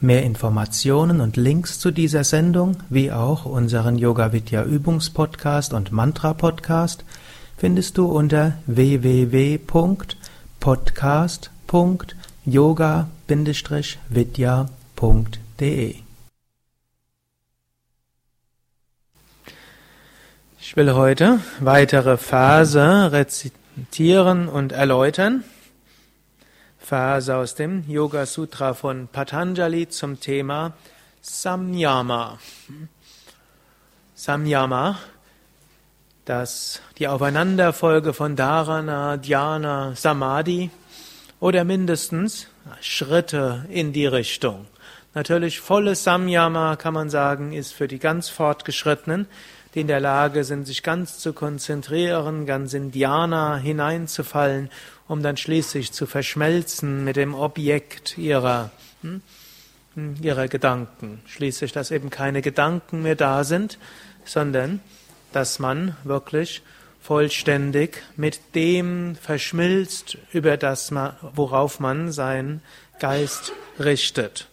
Mehr Informationen und Links zu dieser Sendung, wie auch unseren Yoga Vidya Übungspodcast und Mantra Podcast findest du unter www.podcast.yoga-vidya.de. Ich will heute weitere Verse rezitieren und erläutern. Verse aus dem Yoga Sutra von Patanjali zum Thema Samyama. Samyama, das die Aufeinanderfolge von Dharana, Dhyana, Samadhi oder mindestens Schritte in die Richtung. Natürlich volles Samyama kann man sagen, ist für die ganz Fortgeschrittenen, die in der Lage sind, sich ganz zu konzentrieren, ganz in Dhyana hineinzufallen um dann schließlich zu verschmelzen mit dem Objekt ihrer, hm, ihrer Gedanken. Schließlich, dass eben keine Gedanken mehr da sind, sondern dass man wirklich vollständig mit dem verschmilzt, über das, worauf man seinen Geist richtet.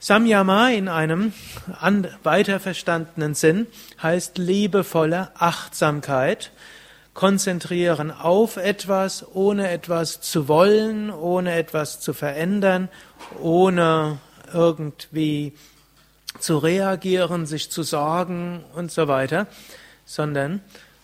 Samyama in einem weiter verstandenen Sinn heißt liebevolle Achtsamkeit, konzentrieren auf etwas, ohne etwas zu wollen, ohne etwas zu verändern, ohne irgendwie zu reagieren, sich zu sorgen und so weiter, sondern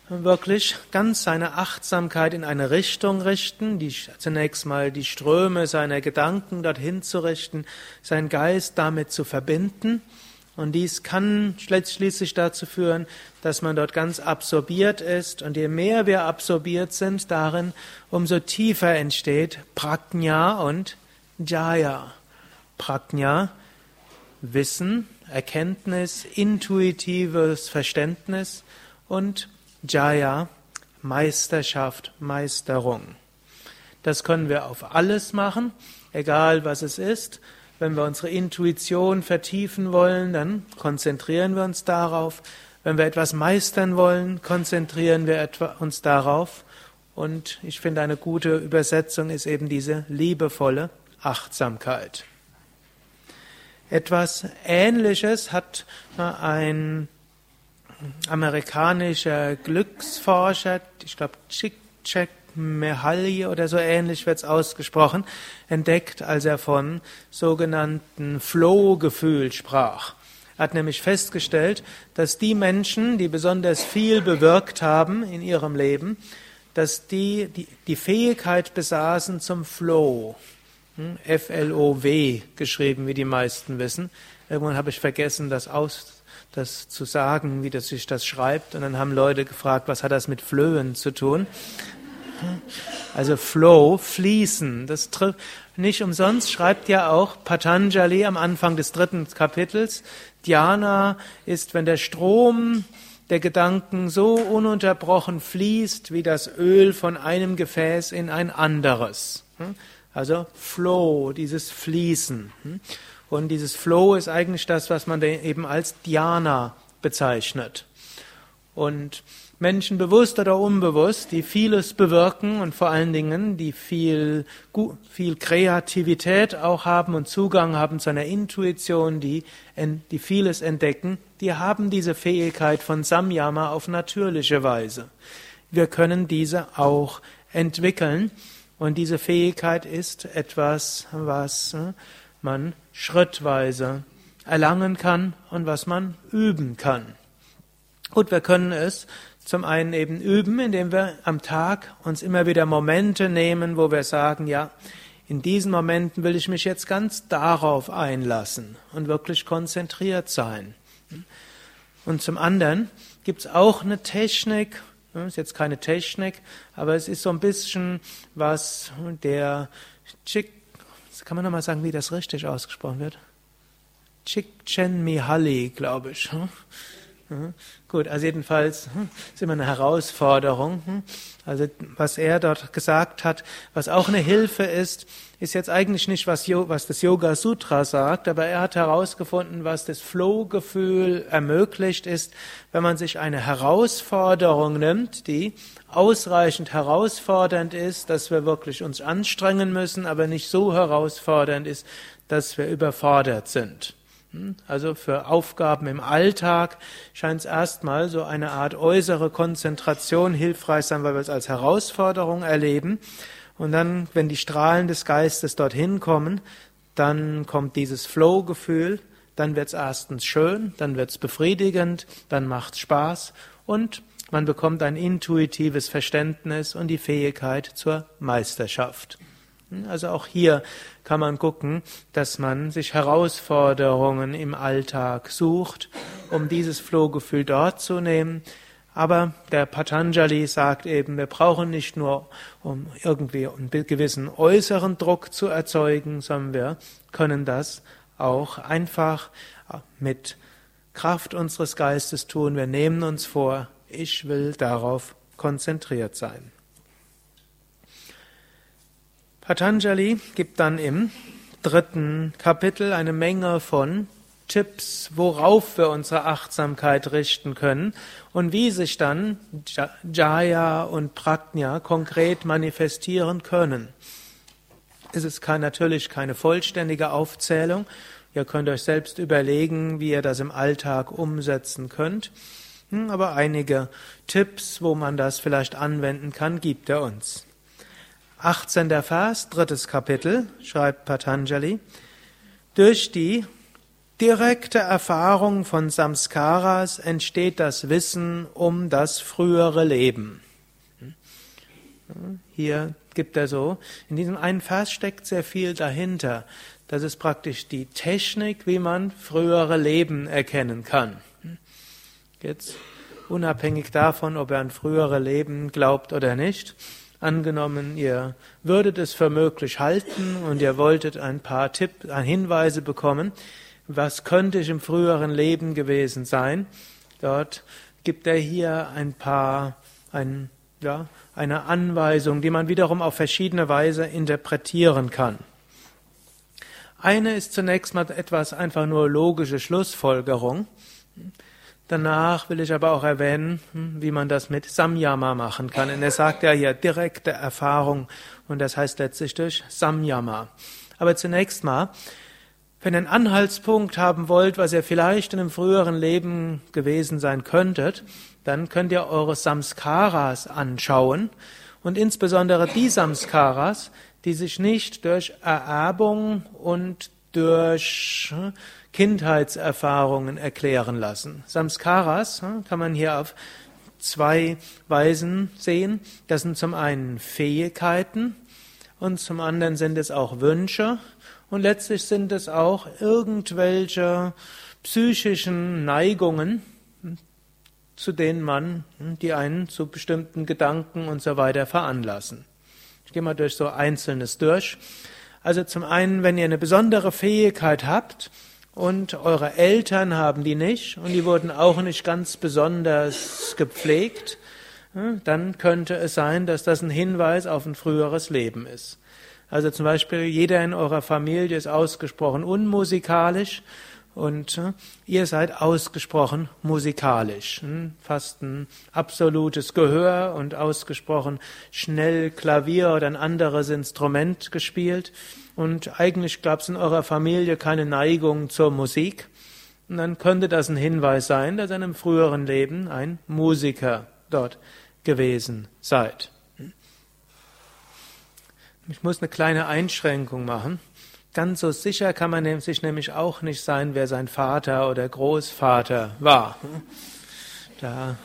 wirklich ganz seine Achtsamkeit in eine Richtung richten, die, zunächst mal die Ströme seiner Gedanken dorthin zu richten, seinen Geist damit zu verbinden und dies kann schließlich dazu führen, dass man dort ganz absorbiert ist. Und je mehr wir absorbiert sind darin, umso tiefer entsteht Prajna und Jaya. Prajna, Wissen, Erkenntnis, intuitives Verständnis und Jaya, Meisterschaft, Meisterung. Das können wir auf alles machen, egal was es ist. Wenn wir unsere Intuition vertiefen wollen, dann konzentrieren wir uns darauf. Wenn wir etwas meistern wollen, konzentrieren wir uns darauf. Und ich finde, eine gute Übersetzung ist eben diese liebevolle Achtsamkeit. Etwas Ähnliches hat ein amerikanischer Glücksforscher, ich glaube Chick Check Mehalli oder so ähnlich wird es ausgesprochen, entdeckt, als er von sogenannten Flow-Gefühl sprach. Er hat nämlich festgestellt, dass die Menschen, die besonders viel bewirkt haben in ihrem Leben, dass die die, die Fähigkeit besaßen zum Flow. Hm, F-L-O-W geschrieben, wie die meisten wissen. Irgendwann habe ich vergessen, das aus, das zu sagen, wie das sich das schreibt. Und dann haben Leute gefragt, was hat das mit Flöhen zu tun? Also Flow, fließen, das trifft nicht umsonst schreibt ja auch Patanjali am Anfang des dritten Kapitels, Dhyana ist, wenn der Strom der Gedanken so ununterbrochen fließt, wie das Öl von einem Gefäß in ein anderes. Also Flow, dieses Fließen. Und dieses Flow ist eigentlich das, was man eben als Dhyana bezeichnet. Und Menschen bewusst oder unbewusst, die vieles bewirken und vor allen Dingen, die viel, viel Kreativität auch haben und Zugang haben zu einer Intuition, die, die vieles entdecken, die haben diese Fähigkeit von Samyama auf natürliche Weise. Wir können diese auch entwickeln und diese Fähigkeit ist etwas, was äh, man schrittweise erlangen kann und was man üben kann. Gut, wir können es zum einen eben üben, indem wir am Tag uns immer wieder Momente nehmen, wo wir sagen, ja, in diesen Momenten will ich mich jetzt ganz darauf einlassen und wirklich konzentriert sein. Und zum anderen gibt es auch eine Technik, ist jetzt keine Technik, aber es ist so ein bisschen was der Chick, kann man nochmal sagen, wie das richtig ausgesprochen wird? Csikszentmihalyi, glaube ich. Hm? Gut, also jedenfalls hm, ist immer eine Herausforderung. Hm? Also was er dort gesagt hat, was auch eine Hilfe ist, ist jetzt eigentlich nicht, was, was das Yoga Sutra sagt, aber er hat herausgefunden, was das Flow-Gefühl ermöglicht ist, wenn man sich eine Herausforderung nimmt, die ausreichend herausfordernd ist, dass wir wirklich uns anstrengen müssen, aber nicht so herausfordernd ist, dass wir überfordert sind. Hm? Also für Aufgaben im Alltag scheint es erstmal so eine Art äußere Konzentration hilfreich sein, weil wir es als Herausforderung erleben. Und dann, wenn die Strahlen des Geistes dorthin kommen, dann kommt dieses Flow-Gefühl, dann wird es erstens schön, dann wird es befriedigend, dann macht es Spaß und man bekommt ein intuitives Verständnis und die Fähigkeit zur Meisterschaft. Also auch hier kann man gucken, dass man sich Herausforderungen im Alltag sucht, um dieses Flohgefühl dort zu nehmen. Aber der Patanjali sagt eben, wir brauchen nicht nur, um irgendwie einen gewissen äußeren Druck zu erzeugen, sondern wir können das auch einfach mit Kraft unseres Geistes tun. Wir nehmen uns vor, ich will darauf konzentriert sein. Patanjali gibt dann im dritten Kapitel eine Menge von Tipps, worauf wir unsere Achtsamkeit richten können und wie sich dann Jaya und Prajna konkret manifestieren können. Es ist kein, natürlich keine vollständige Aufzählung. Ihr könnt euch selbst überlegen, wie ihr das im Alltag umsetzen könnt. Hm, aber einige Tipps, wo man das vielleicht anwenden kann, gibt er uns. 18. Vers, drittes Kapitel, schreibt Patanjali, durch die direkte Erfahrung von Samskaras entsteht das Wissen um das frühere Leben. Hier gibt er so, in diesem einen Vers steckt sehr viel dahinter. Das ist praktisch die Technik, wie man frühere Leben erkennen kann. Jetzt unabhängig davon, ob er an frühere Leben glaubt oder nicht, Angenommen, ihr würdet es für möglich halten und ihr wolltet ein paar Tipps, Hinweise bekommen, was könnte ich im früheren Leben gewesen sein. Dort gibt er hier ein paar, ein, ja, eine Anweisung, die man wiederum auf verschiedene Weise interpretieren kann. Eine ist zunächst mal etwas einfach nur logische Schlussfolgerung. Danach will ich aber auch erwähnen, hm, wie man das mit Samyama machen kann. Und er sagt ja hier direkte Erfahrung und das heißt letztlich durch Samyama. Aber zunächst mal, wenn ihr einen Anhaltspunkt haben wollt, was ihr vielleicht in einem früheren Leben gewesen sein könntet, dann könnt ihr eure Samskaras anschauen und insbesondere die Samskaras, die sich nicht durch Ererbung und durch hm, Kindheitserfahrungen erklären lassen. Samskaras hm, kann man hier auf zwei Weisen sehen. Das sind zum einen Fähigkeiten und zum anderen sind es auch Wünsche und letztlich sind es auch irgendwelche psychischen Neigungen, hm, zu denen man, hm, die einen zu bestimmten Gedanken und so weiter veranlassen. Ich gehe mal durch so Einzelnes durch. Also zum einen, wenn ihr eine besondere Fähigkeit habt, und eure Eltern haben die nicht und die wurden auch nicht ganz besonders gepflegt, dann könnte es sein, dass das ein Hinweis auf ein früheres Leben ist. Also zum Beispiel jeder in eurer Familie ist ausgesprochen unmusikalisch und ihr seid ausgesprochen musikalisch. Fast ein absolutes Gehör und ausgesprochen schnell Klavier oder ein anderes Instrument gespielt und eigentlich gab es in eurer Familie keine Neigung zur Musik, und dann könnte das ein Hinweis sein, dass ihr in einem früheren Leben ein Musiker dort gewesen seid. Ich muss eine kleine Einschränkung machen. Ganz so sicher kann man sich nämlich auch nicht sein, wer sein Vater oder Großvater war. Da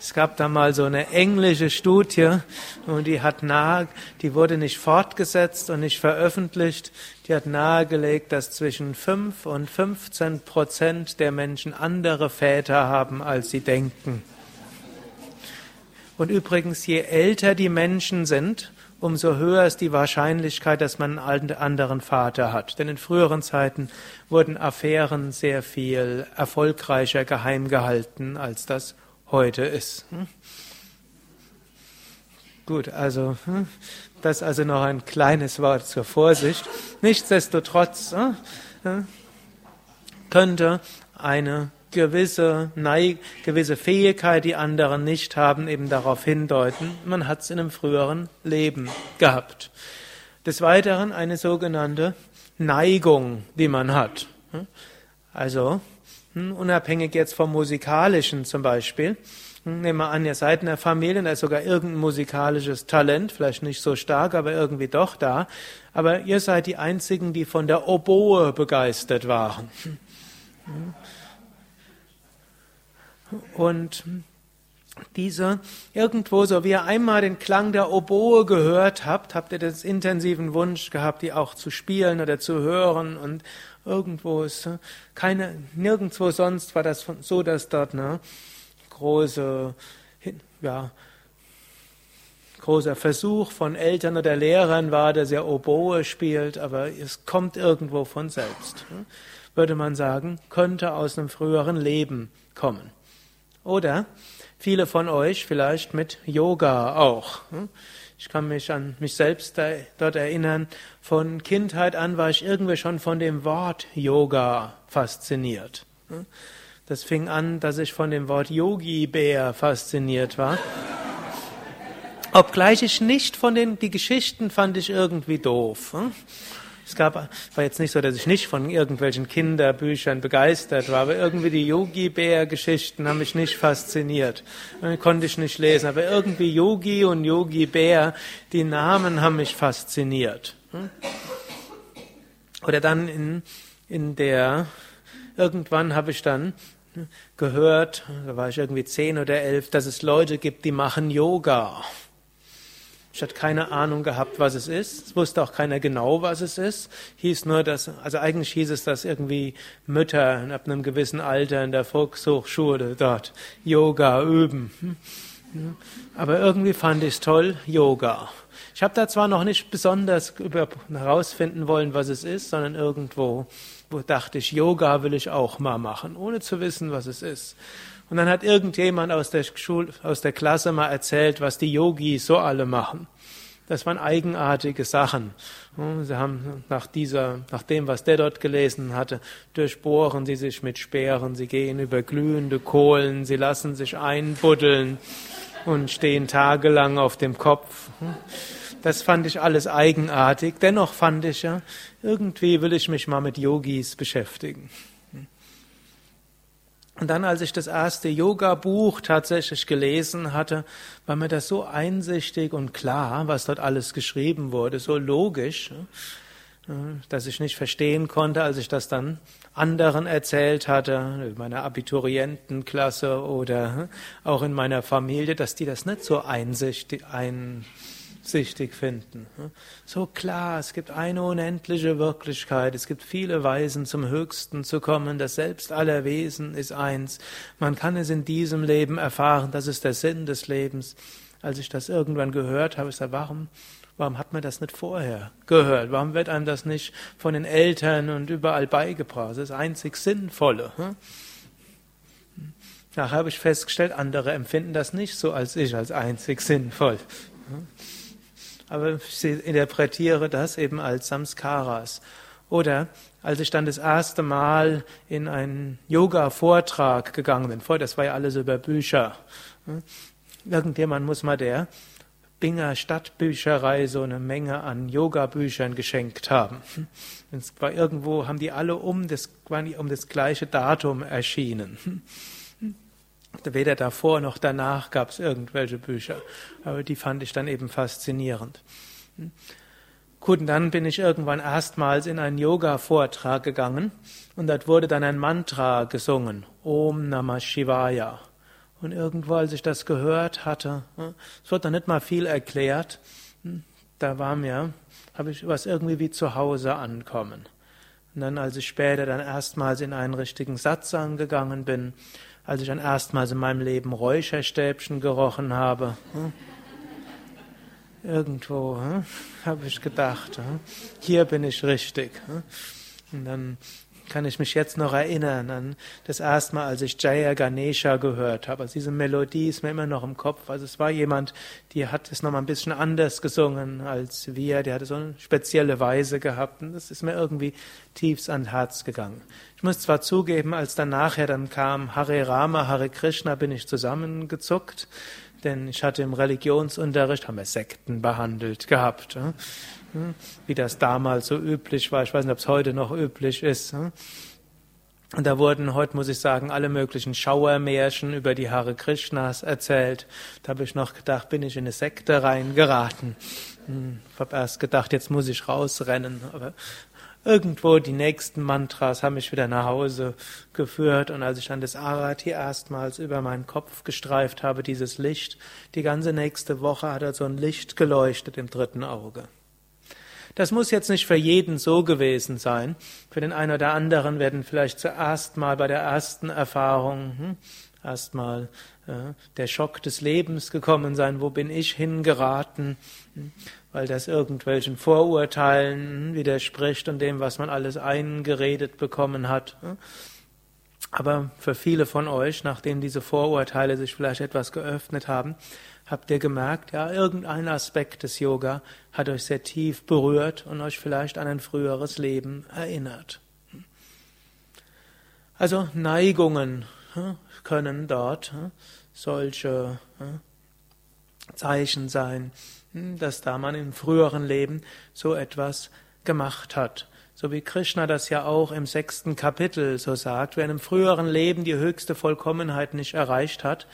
es gab da mal so eine englische Studie und die hat nahe, die wurde nicht fortgesetzt und nicht veröffentlicht. Die hat nahegelegt, dass zwischen 5 und 15 Prozent der Menschen andere Väter haben, als sie denken. Und übrigens, je älter die Menschen sind, umso höher ist die Wahrscheinlichkeit, dass man einen anderen Vater hat. Denn in früheren Zeiten wurden Affären sehr viel erfolgreicher geheim gehalten, als das heute ist. Hm? Gut, also hm, das also noch ein kleines Wort zur Vorsicht. Nichtsdestotrotz hm, könnte eine gewisse, Neig gewisse Fähigkeit, die anderen nicht haben, eben darauf hindeuten, man hat es in einem früheren Leben gehabt. Des Weiteren eine sogenannte Neigung, die man hat. Also, hm, unabhängig jetzt vom Musikalischen zum Beispiel, hm, nehmen wir an, ihr seid in der Familie, da ist sogar irgendein musikalisches Talent, vielleicht nicht so stark, aber irgendwie doch da. Aber ihr seid die Einzigen, die von der Oboe begeistert waren. Und diese irgendwo, so wie ihr einmal den Klang der Oboe gehört habt, habt ihr den intensiven Wunsch gehabt, die auch zu spielen oder zu hören und irgendwo ist keine, nirgendwo sonst war das so, dass dort eine große, ja, großer Versuch von Eltern oder Lehrern war, dass er Oboe spielt, aber es kommt irgendwo von selbst. Würde man sagen, könnte aus einem früheren Leben kommen. Oder viele von euch vielleicht mit Yoga auch. Ich kann mich an mich selbst dort erinnern. Von Kindheit an war ich irgendwie schon von dem Wort Yoga fasziniert. Das fing an, dass ich von dem Wort Yogi-Bär fasziniert war. Obgleich ich nicht von den, die Geschichten fand ich irgendwie doof. Es gab, war jetzt nicht so, dass ich nicht von irgendwelchen Kinderbüchern begeistert war, aber irgendwie die Yogi-Bär-Geschichten haben mich nicht fasziniert. Konnte ich nicht lesen, aber irgendwie Yogi und Yogi-Bär, die Namen haben mich fasziniert. Oder dann in, in der, irgendwann habe ich dann gehört, da war ich irgendwie zehn oder elf, dass es Leute gibt, die machen Yoga. Ich hatte keine Ahnung gehabt, was es ist. Es wusste auch keiner genau, was es ist. Hieß nur, dass, also eigentlich hieß es, dass irgendwie Mütter ab einem gewissen Alter in der Volkshochschule dort Yoga üben. Aber irgendwie fand ich es toll, Yoga. Ich habe da zwar noch nicht besonders herausfinden wollen, was es ist, sondern irgendwo wo dachte ich, Yoga will ich auch mal machen, ohne zu wissen, was es ist. Und dann hat irgendjemand aus der, Schul aus der Klasse mal erzählt, was die Yogis so alle machen. Das waren eigenartige Sachen. Sie haben nach dieser, nach dem, was der dort gelesen hatte, durchbohren sie sich mit Speeren, sie gehen über glühende Kohlen, sie lassen sich einbuddeln und stehen tagelang auf dem Kopf. Das fand ich alles eigenartig. Dennoch fand ich ja, irgendwie will ich mich mal mit Yogis beschäftigen. Und dann, als ich das erste Yoga-Buch tatsächlich gelesen hatte, war mir das so einsichtig und klar, was dort alles geschrieben wurde, so logisch, dass ich nicht verstehen konnte, als ich das dann anderen erzählt hatte, in meiner Abiturientenklasse oder auch in meiner Familie, dass die das nicht so einsichtig, ein, durchsichtig finden. So klar, es gibt eine unendliche Wirklichkeit, es gibt viele Weisen zum Höchsten zu kommen, das Selbst aller Wesen ist eins. Man kann es in diesem Leben erfahren, das ist der Sinn des Lebens. Als ich das irgendwann gehört habe, ich sage, warum, warum hat man das nicht vorher gehört? Warum wird einem das nicht von den Eltern und überall beigebracht? Das ist einzig Sinnvolle. Nachher habe ich festgestellt, andere empfinden das nicht so als ich, als einzig sinnvoll aber ich interpretiere das eben als Samskaras. Oder als ich dann das erste Mal in einen Yoga-Vortrag gegangen bin, vorher, das war ja alles über Bücher. Hm? Irgendjemand muss mal der Binger Stadtbücherei so eine Menge an Yoga-Büchern geschenkt haben. Es war irgendwo, haben die alle um das, um das gleiche Datum erschienen. Hm? Weder davor noch danach gab es irgendwelche Bücher. Aber die fand ich dann eben faszinierend. Gut, und dann bin ich irgendwann erstmals in einen Yoga-Vortrag gegangen und dort wurde dann ein Mantra gesungen. Om Namah Shivaya. Und irgendwo, als ich das gehört hatte, es wird dann nicht mal viel erklärt, da war mir, habe ich was irgendwie wie zu Hause ankommen. Und dann, als ich später dann erstmals in einen richtigen Satz angegangen bin, als ich dann erstmals in meinem Leben Räucherstäbchen gerochen habe. Hm? irgendwo hm, habe ich gedacht, hm, hier bin ich richtig. Und dann kann ich mich jetzt noch erinnern an das erste Mal, als ich Jaya Ganesha gehört habe. Also diese Melodie ist mir immer noch im Kopf. Also es war jemand, die hat es nochmal ein bisschen anders gesungen als wir. Der hatte so eine spezielle Weise gehabt und das ist mir irgendwie tiefst ans Herz gegangen. Ich muss zwar zugeben, als dann nachher dann kam Hare Rama, Hare Krishna, bin ich zusammengezuckt, denn ich hatte im Religionsunterricht, haben wir Sekten behandelt gehabt. Hm? wie das damals so üblich war. Ich weiß nicht, ob es heute noch üblich ist. Hm? Und da wurden heute, muss ich sagen, alle möglichen Schauermärchen über die Hare Krishnas erzählt. Da habe ich noch gedacht, bin ich in eine Sekte reingeraten. Hm, ich habe erst gedacht, jetzt muss ich rausrennen. Aber irgendwo die nächsten Mantras haben mich wieder nach Hause geführt. Und als ich dann das Arati erstmals über meinen Kopf gestreift habe, dieses Licht, die ganze nächste Woche hat er so ein Licht geleuchtet im dritten Auge. Das muss jetzt nicht für jeden so gewesen sein. Für den einen oder anderen werden vielleicht zuerst mal bei der ersten Erfahrung hm, erstmal äh, der Schock des Lebens gekommen sein. Wo bin ich hingeraten? Hm, weil das irgendwelchen Vorurteilen hm, widerspricht und dem, was man alles eingeredet bekommen hat. Hm. Aber für viele von euch, nachdem diese Vorurteile sich vielleicht etwas geöffnet haben, habt ihr gemerkt, ja, irgendein Aspekt des Yoga hat euch sehr tief berührt und euch vielleicht an ein früheres Leben erinnert. Also Neigungen hm, können dort hm, solche hm, Zeichen sein, dass da man im früheren Leben so etwas gemacht hat. So wie Krishna das ja auch im sechsten Kapitel so sagt, wer in einem früheren Leben die höchste Vollkommenheit nicht erreicht hat,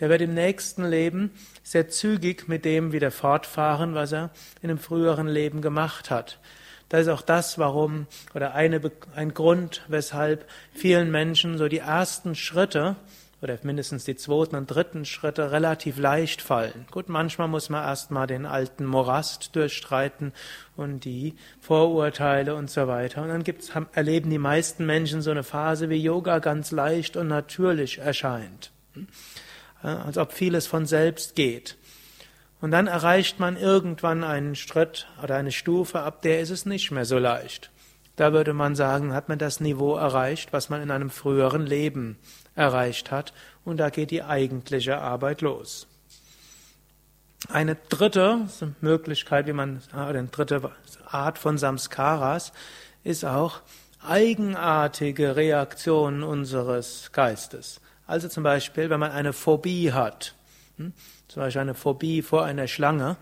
der wird im nächsten Leben sehr zügig mit dem wieder fortfahren, was er in einem früheren Leben gemacht hat. Das ist auch das, warum, oder eine, ein Grund, weshalb vielen Menschen so die ersten Schritte oder mindestens die zweiten und dritten Schritte relativ leicht fallen. Gut, manchmal muss man erstmal den alten Morast durchstreiten und die Vorurteile und so weiter. Und dann gibt's, erleben die meisten Menschen so eine Phase, wie Yoga ganz leicht und natürlich erscheint als ob vieles von selbst geht. Und dann erreicht man irgendwann einen Schritt oder eine Stufe, ab der ist es nicht mehr so leicht. Da würde man sagen, hat man das Niveau erreicht, was man in einem früheren Leben erreicht hat, und da geht die eigentliche Arbeit los. Eine dritte Möglichkeit, wie man, eine dritte Art von Samskaras ist auch eigenartige Reaktionen unseres Geistes. Also zum Beispiel, wenn man eine Phobie hat, hm, zum Beispiel eine Phobie vor einer Schlange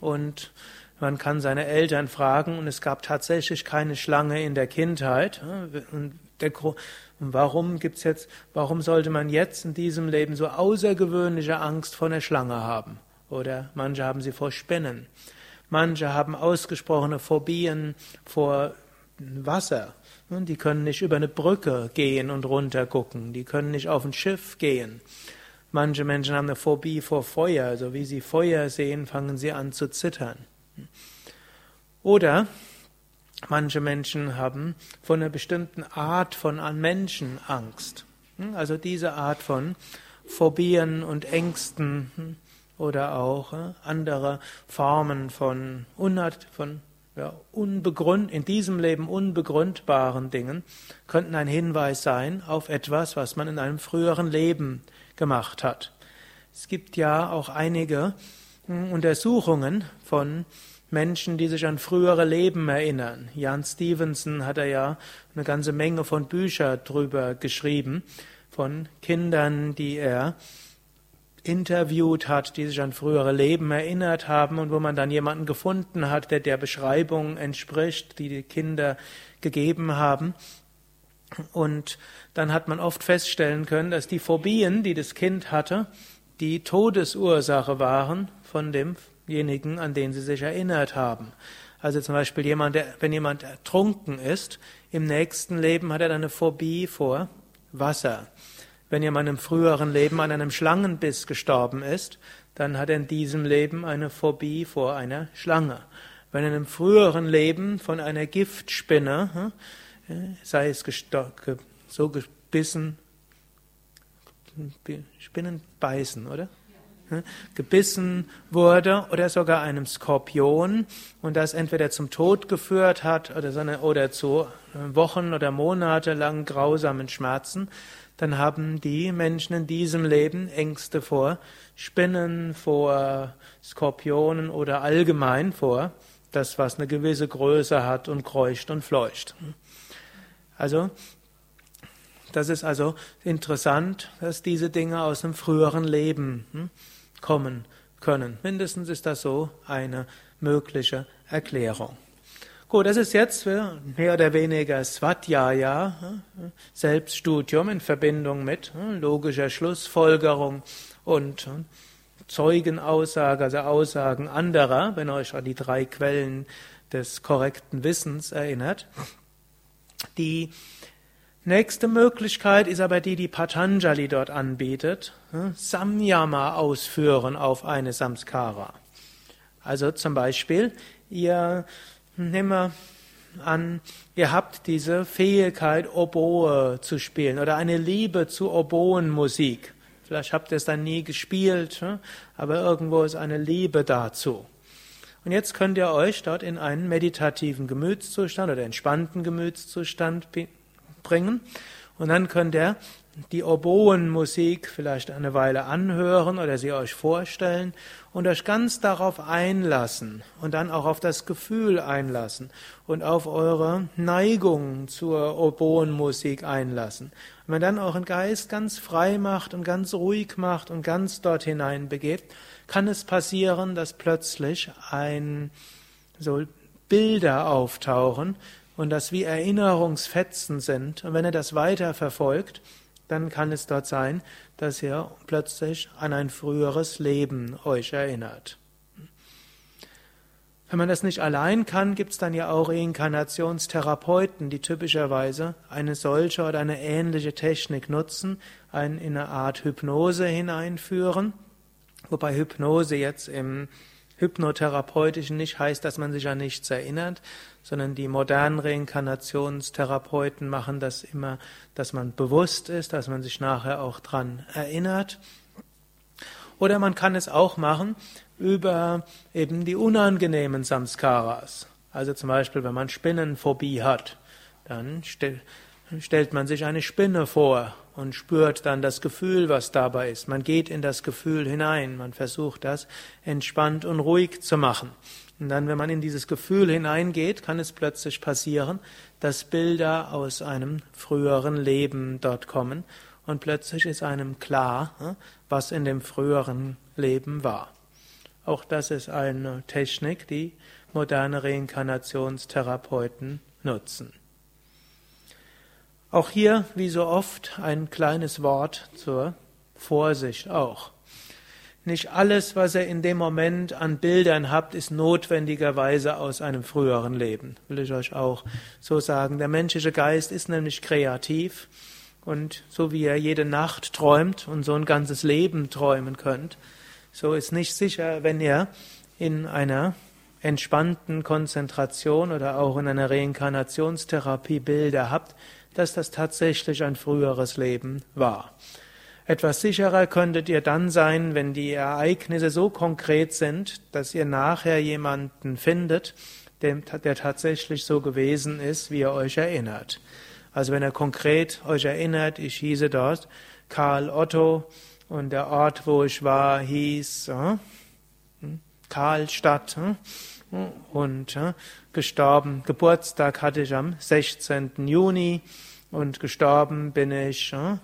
und man kann seine Eltern fragen und es gab tatsächlich keine Schlange in der Kindheit. Hm, und, der, und warum gibt's jetzt, warum sollte man jetzt in diesem Leben so außergewöhnliche Angst vor einer Schlange haben? Oder manche haben sie vor Spinnen. Manche haben ausgesprochene Phobien vor Wasser. Die können nicht über eine Brücke gehen und runter gucken. Die können nicht auf ein Schiff gehen. Manche Menschen haben eine Phobie vor Feuer. Also wie sie Feuer sehen, fangen sie an zu zittern. Oder manche Menschen haben von einer bestimmten Art von Menschen Angst. Also diese Art von Phobien und Ängsten oder auch andere Formen von, Unart, von ja, unbegründ, in diesem Leben unbegründbaren Dingen könnten ein Hinweis sein auf etwas, was man in einem früheren Leben gemacht hat. Es gibt ja auch einige hm, Untersuchungen von Menschen, die sich an frühere Leben erinnern. Jan Stevenson hat er ja eine ganze Menge von Büchern drüber geschrieben, von Kindern, die er interviewt hat, die sich an frühere Leben erinnert haben und wo man dann jemanden gefunden hat, der der Beschreibung entspricht, die die Kinder gegeben haben. Und dann hat man oft feststellen können, dass die Phobien, die das Kind hatte, die Todesursache waren von demjenigen, an den sie sich erinnert haben. Also zum Beispiel jemand, der, wenn jemand ertrunken ist, im nächsten Leben hat er eine Phobie vor Wasser. Wenn jemand im früheren Leben an einem Schlangenbiss gestorben ist, dann hat er in diesem Leben eine Phobie vor einer Schlange. Wenn er im früheren Leben von einer Giftspinne, hm, sei es so gebissen, Spinnen beißen, oder? hm, gebissen wurde oder sogar einem Skorpion und das entweder zum Tod geführt hat oder, so eine, oder zu äh, Wochen oder Monate lang grausamen Schmerzen, dann haben die Menschen in diesem Leben Ängste vor Spinnen, vor Skorpionen oder allgemein vor das, was eine gewisse Größe hat und kreucht und fleucht. Also, das ist also interessant, dass diese Dinge aus einem früheren Leben hm, kommen können. Mindestens ist das so eine mögliche Erklärung. Gut, das ist jetzt mehr oder weniger Svatjaya, hm, Selbststudium in Verbindung mit hm, logischer Schlussfolgerung und Zeugenaussage, also Aussagen anderer, wenn ihr euch an die drei Quellen des korrekten Wissens erinnert. Die nächste Möglichkeit ist aber die, die Patanjali dort anbietet. Samyama ausführen auf eine Samskara. Also zum Beispiel, ihr nehmt an, ihr habt diese Fähigkeit, Oboe zu spielen oder eine Liebe zu Oboenmusik. Vielleicht habt ihr es dann nie gespielt, hm? aber irgendwo ist eine Liebe dazu. Und jetzt könnt ihr euch dort in einen meditativen Gemütszustand oder entspannten Gemütszustand bringen. Und dann könnt ihr die Oboenmusik vielleicht eine Weile anhören oder sie euch vorstellen und euch ganz darauf einlassen und dann auch auf das Gefühl einlassen und auf eure Neigung zur Oboenmusik einlassen. Wenn man dann den Geist ganz frei macht und ganz ruhig macht und ganz dort hinein begebt, kann es passieren, dass plötzlich ein so Bilder auftauchen und das wie Erinnerungsfetzen sind. Und wenn ihr das weiter verfolgt, dann kann es dort sein, dass ihr plötzlich an ein früheres Leben euch erinnert. Wenn man das nicht allein kann, gibt es dann ja auch Reinkarnationstherapeuten, die typischerweise eine solche oder eine ähnliche Technik nutzen, einen in eine Art Hypnose hineinführen, wobei Hypnose jetzt im hypnotherapeutischen nicht heißt, dass man sich an nichts erinnert, sondern die modernen Reinkarnationstherapeuten machen das immer, dass man bewusst ist, dass man sich nachher auch dran erinnert. Oder man kann es auch machen über eben die unangenehmen Samskaras. Also zum Beispiel, wenn man Spinnenphobie hat, dann stellt man sich eine Spinne vor und spürt dann das Gefühl, was dabei ist. Man geht in das Gefühl hinein, man versucht das entspannt und ruhig zu machen. Und dann, wenn man in dieses Gefühl hineingeht, kann es plötzlich passieren, dass Bilder aus einem früheren Leben dort kommen und plötzlich ist einem klar, hm, was in dem früheren Leben war. Auch das ist eine Technik, die moderne Reinkarnationstherapeuten nutzen. Auch hier, wie so oft, ein kleines Wort zur Vorsicht auch. Nicht alles, was ihr in dem Moment an Bildern habt, ist notwendigerweise aus einem früheren Leben. Will ich euch auch so sagen. Der menschliche Geist ist nämlich kreativ und so wie ihr jede Nacht träumt und so ein ganzes Leben träumen könnt, so ist nicht sicher, wenn ihr in einer entspannten Konzentration oder auch in einer Reinkarnationstherapie Bilder habt, dass das tatsächlich ein früheres Leben war. Etwas sicherer könntet ihr dann sein, wenn die Ereignisse so konkret sind, dass ihr nachher jemanden findet, der tatsächlich so gewesen ist, wie ihr euch erinnert. Also wenn ihr konkret euch erinnert, ich hieße dort Karl Otto und der Ort, wo ich war, hieß äh, Karlstadt. Äh, und äh, gestorben, Geburtstag hatte ich am 16. Juni und gestorben bin ich äh,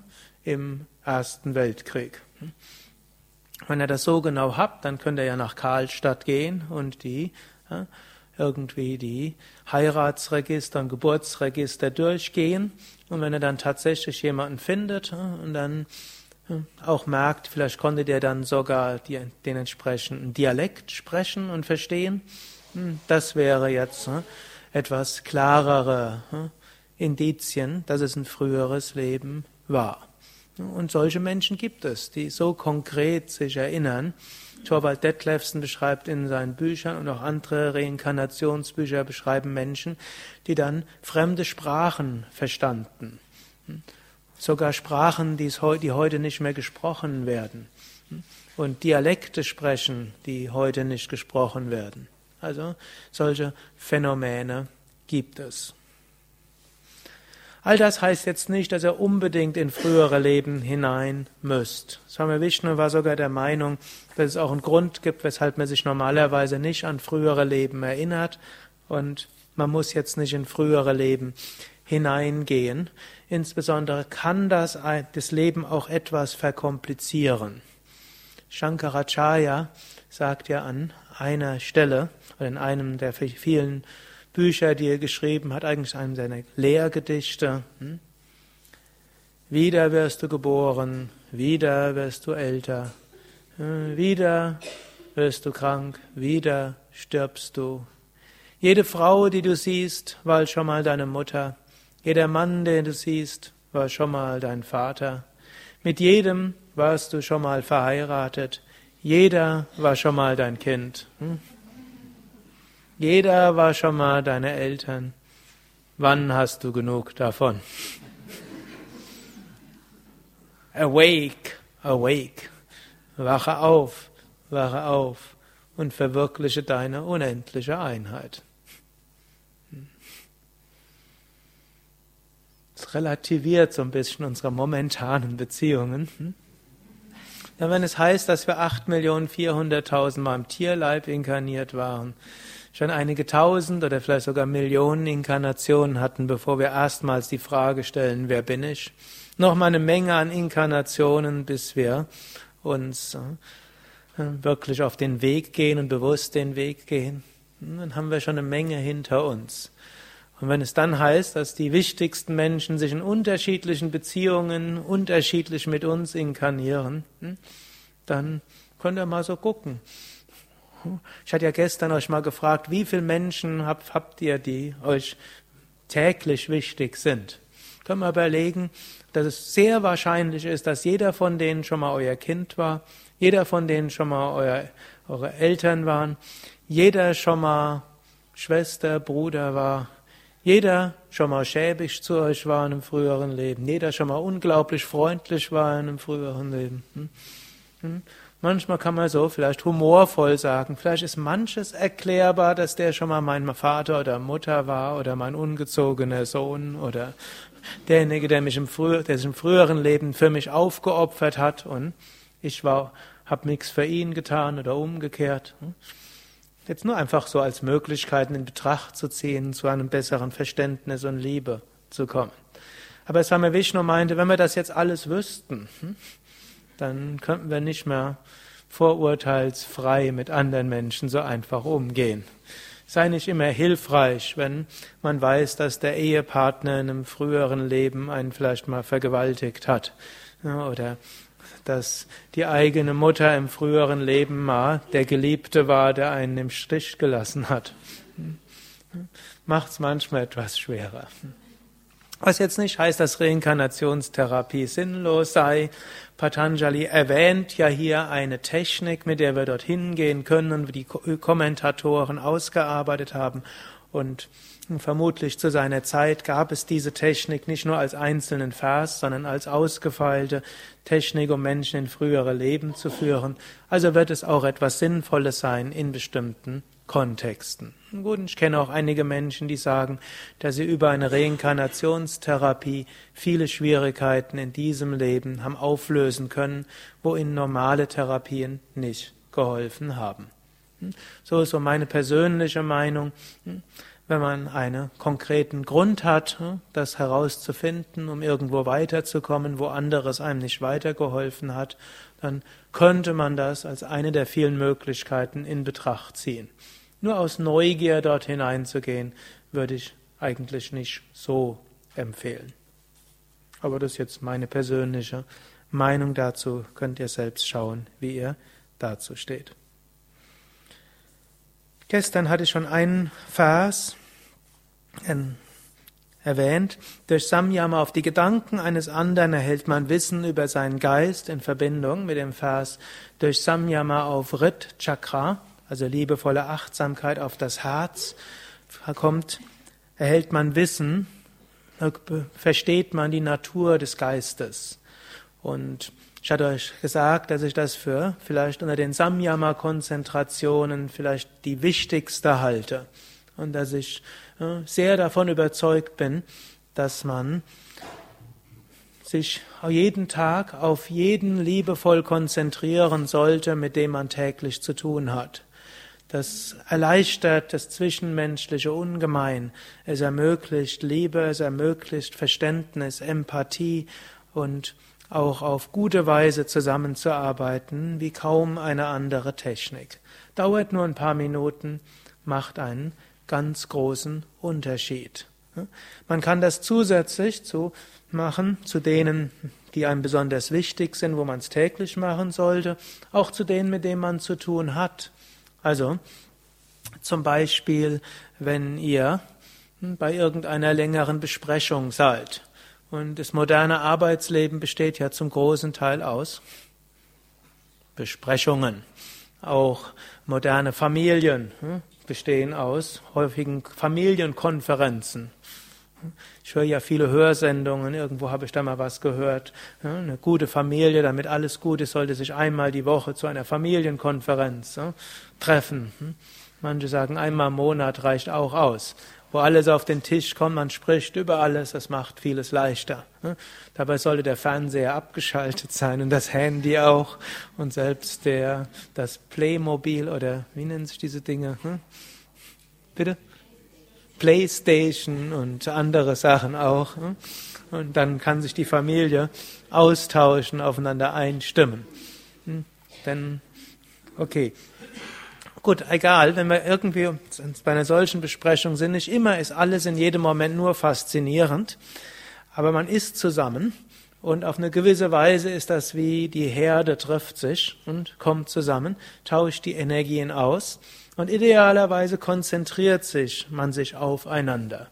im Ersten Weltkrieg. Wenn ihr das so genau habt, dann könnt ihr ja nach Karlstadt gehen und die irgendwie die Heiratsregister und Geburtsregister durchgehen. Und wenn ihr dann tatsächlich jemanden findet und dann auch merkt, vielleicht konntet ihr dann sogar die, den entsprechenden Dialekt sprechen und verstehen, hm, das wäre jetzt etwas klarere Indizien, dass es ein früheres Leben war. Und solche Menschen gibt es, die so konkret sich erinnern. Thorvald Detlefsen beschreibt in seinen Büchern und auch andere Reinkarnationsbücher beschreiben Menschen, die dann fremde Sprachen verstanden. Sogar Sprachen, die heute nicht mehr gesprochen werden. und Dialekte sprechen, die heute nicht gesprochen werden. Also solche Phänomene gibt es. All das heißt jetzt nicht, dass er unbedingt in frühere Leben hinein müsst. Swami Vishnu war sogar der Meinung, dass es auch einen Grund gibt, weshalb man sich normalerweise nicht an frühere Leben erinnert und man muss jetzt nicht in frühere Leben hineingehen. Insbesondere kann das das Leben auch etwas verkomplizieren. Shankaracharya sagt ja an einer Stelle, in einem der vielen Bücher, die er geschrieben hat, eigentlich einem seiner Lehrgedichte, hm? wieder wirst du geboren, wieder wirst du älter, hm? wieder wirst du krank, wieder stirbst du. Jede Frau, die du siehst, war schon mal deine Mutter. Jeder Mann, den du siehst, war schon mal dein Vater. Mit jedem warst du schon mal verheiratet. Jeder war schon mal dein Kind. Hm? Jeder war schon mal deine Eltern. Wann hast du genug davon? Awake, awake. Wache auf, wache auf und verwirkliche deine unendliche Einheit. Es relativiert so ein bisschen unsere momentanen Beziehungen. Hm? Ja, wenn es heißt, dass wir 8.400.000 Mal im Tierleib inkarniert waren, schon einige tausend oder vielleicht sogar Millionen Inkarnationen hatten, bevor wir erstmals die Frage stellen, wer bin ich? Nochmal eine Menge an Inkarnationen, bis wir uns äh, wirklich auf den Weg gehen und bewusst den Weg gehen. Dann haben wir schon eine Menge hinter uns. Und wenn es dann heißt, dass die wichtigsten Menschen sich in unterschiedlichen Beziehungen unterschiedlich mit uns inkarnieren, hm, dann könnt ihr mal so gucken. Ich hatte ja gestern euch mal gefragt, wie viele Menschen habt, habt ihr, die euch täglich wichtig sind? Können wir überlegen, dass es sehr wahrscheinlich ist, dass jeder von denen schon mal euer Kind war, jeder von denen schon mal euer, eure Eltern waren, jeder schon mal Schwester, Bruder war, jeder schon mal schäbig zu euch war in einem früheren Leben. Jeder schon mal unglaublich freundlich war in einem früheren Leben. Hm? Hm? Manchmal kann man so vielleicht humorvoll sagen, vielleicht ist manches erklärbar, dass der schon mal mein Vater oder Mutter war oder mein ungezogener Sohn oder derjenige, der mich im, früh, der sich im früheren Leben für mich aufgeopfert hat und ich habe nichts für ihn getan oder umgekehrt. Hm? Jetzt nur einfach so als Möglichkeiten in Betracht zu ziehen, zu einem besseren Verständnis und Liebe zu kommen. Aber Swami Vishnu meinte, wenn wir das jetzt alles wüssten, hm, dann könnten wir nicht mehr vorurteilsfrei mit anderen Menschen so einfach umgehen. Sei nicht immer hilfreich, wenn man weiß, dass der Ehepartner in einem früheren Leben einen vielleicht mal vergewaltigt hat oder dass die eigene Mutter im früheren Leben mal der Geliebte war, der einen im Stich gelassen hat. Macht es manchmal etwas schwerer. Was jetzt nicht heißt, dass Reinkarnationstherapie sinnlos sei. Patanjali erwähnt ja hier eine Technik, mit der wir dorthin gehen können und die Kommentatoren ausgearbeitet haben. Und Vermutlich zu seiner Zeit gab es diese Technik nicht nur als einzelnen Vers, sondern als ausgefeilte Technik, um Menschen in frühere Leben zu führen. Also wird es auch etwas Sinnvolles sein in bestimmten Kontexten. Gut, ich kenne auch einige Menschen, die sagen, dass sie über eine Reinkarnationstherapie viele Schwierigkeiten in diesem Leben haben auflösen können, wo ihnen normale Therapien nicht geholfen haben. So ist so meine persönliche Meinung wenn man einen konkreten Grund hat, hm, das herauszufinden, um irgendwo weiterzukommen, wo anderes einem nicht weitergeholfen hat, dann könnte man das als eine der vielen Möglichkeiten in Betracht ziehen. Nur aus Neugier dort hineinzugehen, würde ich eigentlich nicht so empfehlen. Aber das ist jetzt meine persönliche Meinung dazu, könnt ihr selbst schauen, wie ihr dazu steht. Gestern hatte ich schon einen Vers erwähnt. Durch Samyama auf die Gedanken eines anderen erhält man Wissen über seinen Geist in Verbindung mit dem Vers durch Samyama auf Rit Chakra, also liebevolle Achtsamkeit auf das Herz, kommt, erhält man Wissen, versteht man die Natur des Geistes. Und Ich hatte euch gesagt, dass ich das für vielleicht unter den Samyama-Konzentrationen vielleicht die wichtigste halte und dass ich sehr davon überzeugt bin, dass man sich jeden Tag auf jeden liebevoll konzentrieren sollte, mit dem man täglich zu tun hat. Das erleichtert das Zwischenmenschliche ungemein. Es ermöglicht Liebe, es ermöglicht Verständnis, Empathie und auch auf gute Weise zusammenzuarbeiten, wie kaum eine andere Technik. Dauert nur ein paar Minuten, macht einen ganz großen Unterschied. Man kann das zusätzlich zu machen, zu denen, die einem besonders wichtig sind, wo man es täglich machen sollte, auch zu denen, mit denen man zu tun hat. Also zum Beispiel, wenn ihr bei irgendeiner längeren Besprechung seid. Und das moderne Arbeitsleben besteht ja zum großen Teil aus Besprechungen. Auch moderne Familien hm, bestehen aus häufigen Familienkonferenzen. Ich höre ja viele Hörsendungen, irgendwo habe ich da mal was gehört. Eine gute Familie, damit alles gut ist, sollte sich einmal die Woche zu einer Familienkonferenz treffen. Hm? Manche sagen, einmal im Monat reicht auch aus. Wo alles auf den Tisch kommt, man spricht über alles, das macht vieles leichter. Hm? Dabei sollte der Fernseher abgeschaltet sein und das Handy auch und selbst der, das Playmobil oder wie nennen sich diese Dinge? Hm? Bitte? Playstation und andere Sachen auch. Hm? Und dann kann sich die Familie austauschen, aufeinander einstimmen. Denn, okay. Gut, egal, wenn wir irgendwie bei einer solchen Besprechung sind, nicht immer ist alles in jedem Moment nur faszinierend, aber man ist zusammen und auf eine gewisse Weise ist das wie die Herde trifft sich und kommt zusammen, tauscht die Energien aus und idealerweise konzentriert sich man sich aufeinander.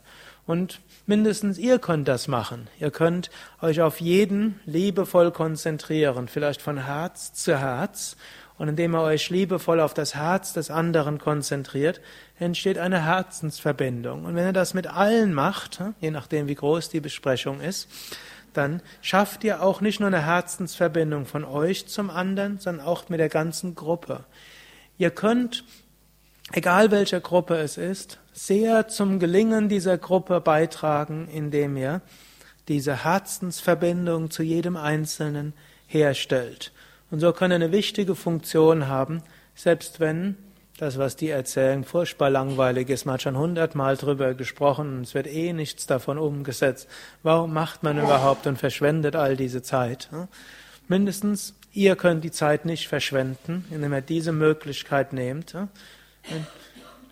Und mindestens ihr könnt das machen. Ihr könnt euch auf jeden liebevoll konzentrieren, vielleicht von Herz zu Herz. Und indem ihr euch liebevoll auf das Herz des anderen konzentriert, entsteht eine Herzensverbindung. Und wenn ihr das mit allen macht, je nachdem wie groß die Besprechung ist, dann schafft ihr auch nicht nur eine Herzensverbindung von euch zum anderen, sondern auch mit der ganzen Gruppe. Ihr könnt egal welche Gruppe es ist, sehr zum Gelingen dieser Gruppe beitragen, indem ihr diese Herzensverbindung zu jedem Einzelnen herstellt. Und so kann er eine wichtige Funktion haben, selbst wenn das, was die erzählen, furchtbar langweilig ist. Man hat schon hundertmal drüber gesprochen und es wird eh nichts davon umgesetzt. Warum macht man überhaupt und verschwendet all diese Zeit? Mindestens ihr könnt die Zeit nicht verschwenden, indem ihr diese Möglichkeit nehmt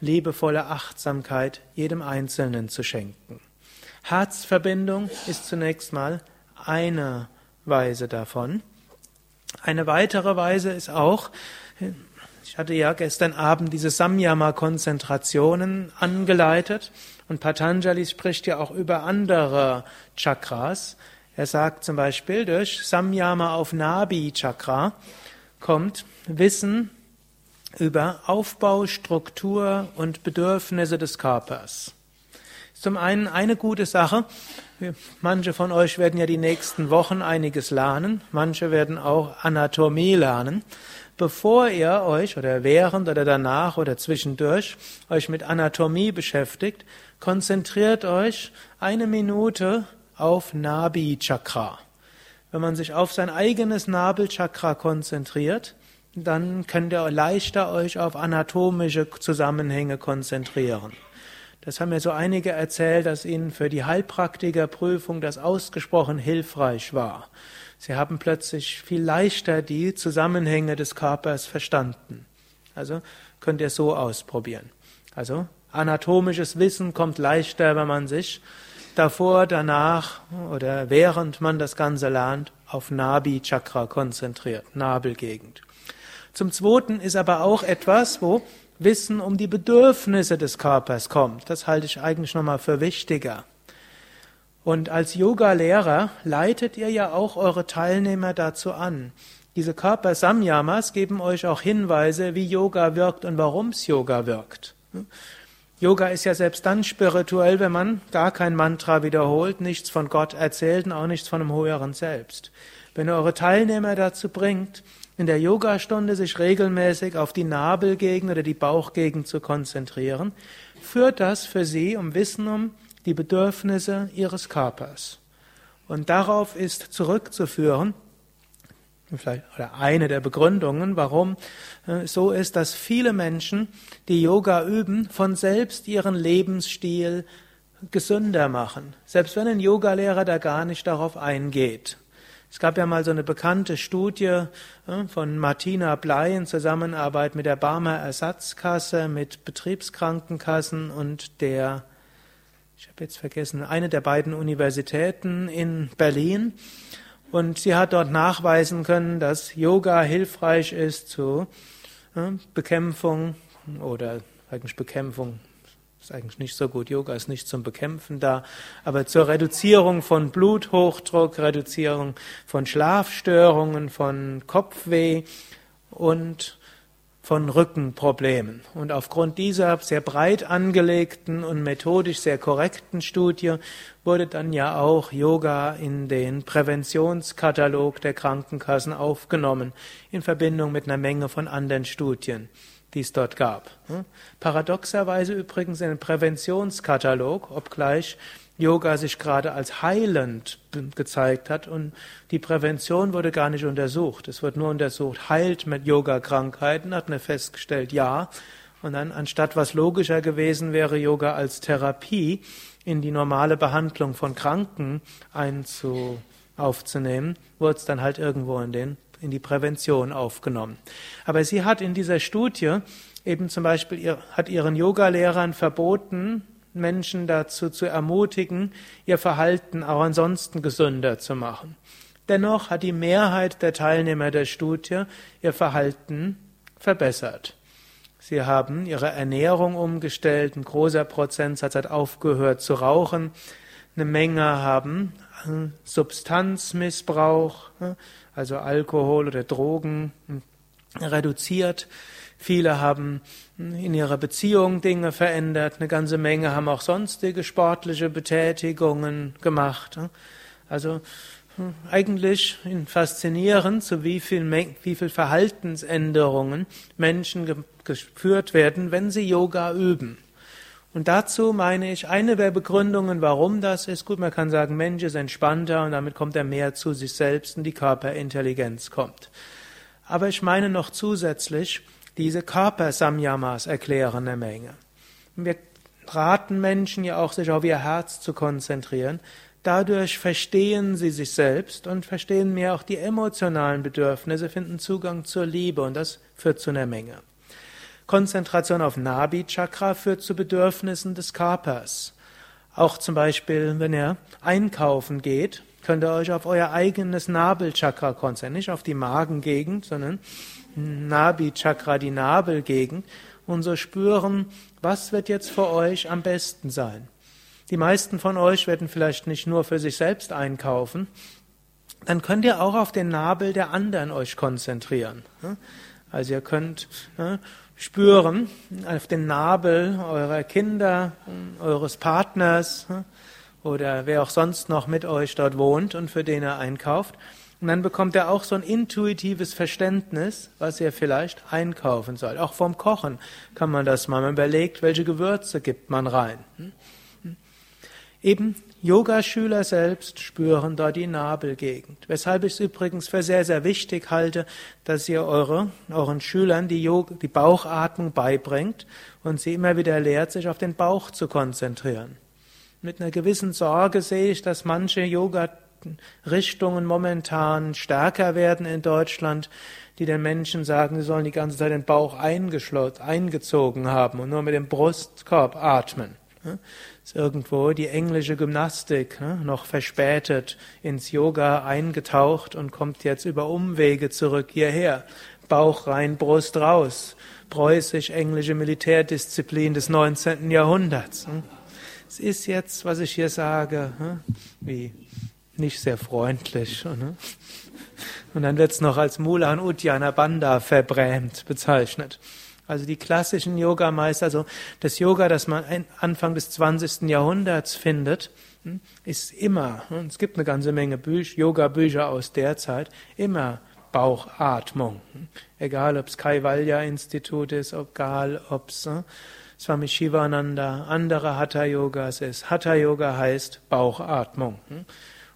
liebevolle Achtsamkeit jedem Einzelnen zu schenken. Herzverbindung ist zunächst mal eine Weise davon. Eine weitere Weise ist auch, ich hatte ja gestern Abend diese Samyama-Konzentrationen angeleitet und Patanjali spricht ja auch über andere Chakras. Er sagt zum Beispiel, durch Samyama auf Nabi-Chakra kommt Wissen über Aufbau, Struktur und Bedürfnisse des Körpers. Zum einen eine gute Sache. Manche von euch werden ja die nächsten Wochen einiges lernen. Manche werden auch Anatomie lernen. Bevor ihr euch oder während oder danach oder zwischendurch euch mit Anatomie beschäftigt, konzentriert euch eine Minute auf Nabi Chakra. Wenn man sich auf sein eigenes Nabelchakra konzentriert, dann könnt ihr leichter euch auf anatomische Zusammenhänge konzentrieren. Das haben mir so einige erzählt, dass ihnen für die Heilpraktikerprüfung das ausgesprochen hilfreich war. Sie haben plötzlich viel leichter die Zusammenhänge des Körpers verstanden. Also könnt ihr so ausprobieren. Also anatomisches Wissen kommt leichter, wenn man sich davor, danach oder während man das Ganze lernt, auf Nabi Chakra konzentriert, Nabelgegend. Zum Zweiten ist aber auch etwas, wo Wissen um die Bedürfnisse des Körpers kommt. Das halte ich eigentlich nochmal für wichtiger. Und als Yoga-Lehrer leitet ihr ja auch eure Teilnehmer dazu an. Diese Körper-Samyamas geben euch auch Hinweise, wie Yoga wirkt und warum es Yoga wirkt. Yoga ist ja selbst dann spirituell, wenn man gar kein Mantra wiederholt, nichts von Gott erzählt und auch nichts von einem höheren Selbst. Wenn ihr eure Teilnehmer dazu bringt, in der Yogastunde sich regelmäßig auf die Nabelgegend oder die Bauchgegend zu konzentrieren, führt das für sie um Wissen um die Bedürfnisse ihres Körpers. Und darauf ist zurückzuführen, vielleicht oder eine der Begründungen, warum äh, so ist, dass viele Menschen, die Yoga üben, von selbst ihren Lebensstil gesünder machen, selbst wenn ein Yogalehrer da gar nicht darauf eingeht. Es gab ja mal so eine bekannte Studie äh, von Martina Blei in Zusammenarbeit mit der Barmer Ersatzkasse, mit Betriebskrankenkassen und der, ich habe jetzt vergessen, eine der beiden Universitäten in Berlin. Und sie hat dort nachweisen können, dass Yoga hilfreich ist zur äh, Bekämpfung oder eigentlich Bekämpfung ist eigentlich nicht so gut. Yoga ist nicht zum Bekämpfen da, aber zur Reduzierung von Bluthochdruck, Reduzierung von Schlafstörungen, von Kopfweh und von Rückenproblemen. Und aufgrund dieser sehr breit angelegten und methodisch sehr korrekten Studie wurde dann ja auch Yoga in den Präventionskatalog der Krankenkassen aufgenommen, in Verbindung mit einer Menge von anderen Studien, die es dort gab. Paradoxerweise übrigens in den Präventionskatalog, obgleich Yoga sich gerade als heilend gezeigt hat und die Prävention wurde gar nicht untersucht. Es wird nur untersucht, heilt mit Yoga Krankheiten, hat man festgestellt, ja. Und dann, anstatt was logischer gewesen wäre, Yoga als Therapie in die normale Behandlung von Kranken einzu, aufzunehmen, wurde es dann halt irgendwo in den, in die Prävention aufgenommen. Aber sie hat in dieser Studie eben zum Beispiel, ihr, hat ihren Yogalehrern verboten, Menschen dazu zu ermutigen, ihr Verhalten auch ansonsten gesünder zu machen. Dennoch hat die Mehrheit der Teilnehmer der Studie ihr Verhalten verbessert. Sie haben ihre Ernährung umgestellt, ein großer Prozentsatz hat aufgehört zu rauchen, eine Menge haben äh, Substanzmissbrauch, äh, also Alkohol oder Drogen äh, reduziert. Viele haben in ihrer Beziehung Dinge verändert, eine ganze Menge haben auch sonstige sportliche Betätigungen gemacht. Also hm, eigentlich faszinierend, zu wie viel, wie viel Verhaltensänderungen Menschen geführt werden, wenn sie Yoga üben. Und dazu meine ich, eine der Begründungen, warum das ist, gut, man kann sagen, Mensch ist entspannter und damit kommt er mehr zu sich selbst und die Körperintelligenz kommt. Aber ich meine noch zusätzlich, diese Körpersamyamas erklären eine Menge. Wir raten Menschen ja auch, sich auf ihr Herz zu konzentrieren. Dadurch verstehen sie sich selbst und verstehen mehr auch die emotionalen Bedürfnisse, finden Zugang zur Liebe und das führt zu einer Menge. Konzentration auf Nabi Chakra führt zu Bedürfnissen des Körpers. Auch zum Beispiel, wenn ihr einkaufen geht, könnt ihr euch auf euer eigenes Nabelchakra konzentrieren, nicht auf die Magengegend, sondern Nabi-Chakra, die Nabelgegend, und so spüren, was wird jetzt für euch am besten sein. Die meisten von euch werden vielleicht nicht nur für sich selbst einkaufen, dann könnt ihr auch auf den Nabel der anderen euch konzentrieren. Also ihr könnt spüren auf den Nabel eurer Kinder, eures Partners oder wer auch sonst noch mit euch dort wohnt und für den er einkauft. Und dann bekommt er auch so ein intuitives Verständnis, was er vielleicht einkaufen soll. Auch vom Kochen kann man das mal. Man überlegt, welche Gewürze gibt man rein. Hm? Hm? Eben Yogaschüler selbst spüren dort die Nabelgegend. Weshalb ich es übrigens für sehr, sehr wichtig halte, dass ihr eure, euren Schülern die, Yoga, die Bauchatmung beibringt und sie immer wieder lehrt, sich auf den Bauch zu konzentrieren. Mit einer gewissen Sorge sehe ich, dass manche Yoga Richtungen momentan stärker werden in Deutschland, die den Menschen sagen, sie sollen die ganze Zeit den Bauch eingezogen haben und nur mit dem Brustkorb atmen. Ist irgendwo die englische Gymnastik noch verspätet ins Yoga eingetaucht und kommt jetzt über Umwege zurück hierher. Bauch rein, Brust raus. Preußisch-englische Militärdisziplin des 19. Jahrhunderts. Es ist jetzt, was ich hier sage, wie nicht sehr freundlich. Ne? Und dann wird es noch als Mulan Uddiyana Banda verbrämt bezeichnet. Also die klassischen Yogameister, also das Yoga, das man Anfang des 20. Jahrhunderts findet, hm, ist immer, hm, es gibt eine ganze Menge Bücher, Yoga-Bücher aus der Zeit, immer Bauchatmung. Hm. Egal, ob es Kaivalya-Institut ist, egal, ob es Swami Shivananda, andere Hatha-Yogas ist. Hatha-Yoga heißt Bauchatmung.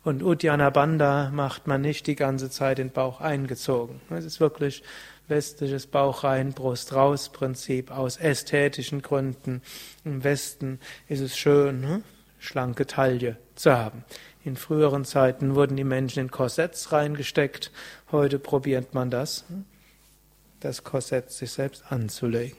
Und Uddiyana Bandha macht man nicht die ganze Zeit den Bauch eingezogen. Es ist wirklich westliches Bauch rein, Brust raus Prinzip aus ästhetischen Gründen. Im Westen ist es schön, schlanke Taille zu haben. In früheren Zeiten wurden die Menschen in Korsetts reingesteckt. Heute probiert man das, das Korsett sich selbst anzulegen.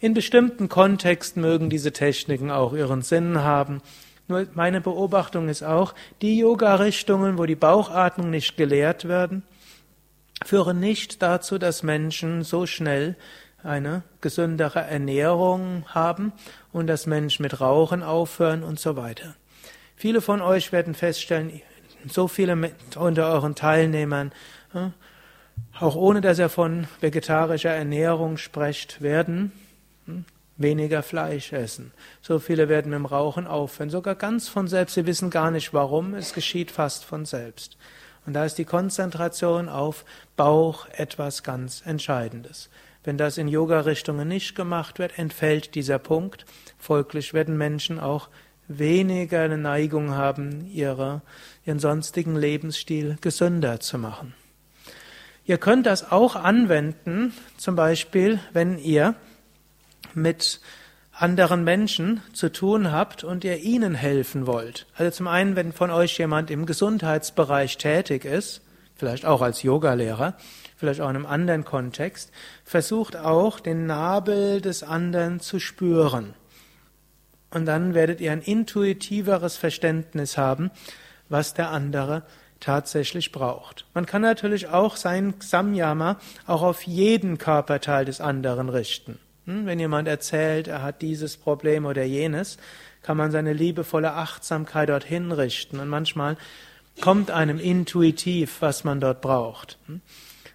In bestimmten Kontexten mögen diese Techniken auch ihren Sinn haben. Nur meine Beobachtung ist auch, die Yoga-Richtungen, wo die Bauchatmung nicht gelehrt werden, führen nicht dazu, dass Menschen so schnell eine gesündere Ernährung haben und dass Menschen mit Rauchen aufhören und so weiter. Viele von euch werden feststellen, so viele unter euren Teilnehmern, auch ohne dass er von vegetarischer Ernährung spricht, werden hm, weniger Fleisch essen. So viele werden mit dem Rauchen aufhören, sogar ganz von selbst. Sie wissen gar nicht warum, es geschieht fast von selbst. Und da ist die Konzentration auf Bauch etwas ganz Entscheidendes. Wenn das in Yoga-Richtungen nicht gemacht wird, entfällt dieser Punkt. Folglich werden Menschen auch weniger eine Neigung haben, ihre, ihren sonstigen Lebensstil gesünder zu machen. Ihr könnt das auch anwenden, zum Beispiel, wenn ihr mit anderen Menschen zu tun habt und ihr ihnen helfen wollt. Also zum einen, wenn von euch jemand im Gesundheitsbereich tätig ist, vielleicht auch als Yogalehrer, vielleicht auch in einem anderen Kontext, versucht auch den Nabel des anderen zu spüren. Und dann werdet ihr ein intuitiveres Verständnis haben, was der andere tatsächlich braucht. Man kann natürlich auch sein Samyama auch auf jeden Körperteil des anderen richten. Wenn jemand erzählt, er hat dieses Problem oder jenes, kann man seine liebevolle Achtsamkeit dorthin richten. Und manchmal kommt einem intuitiv, was man dort braucht. Hm,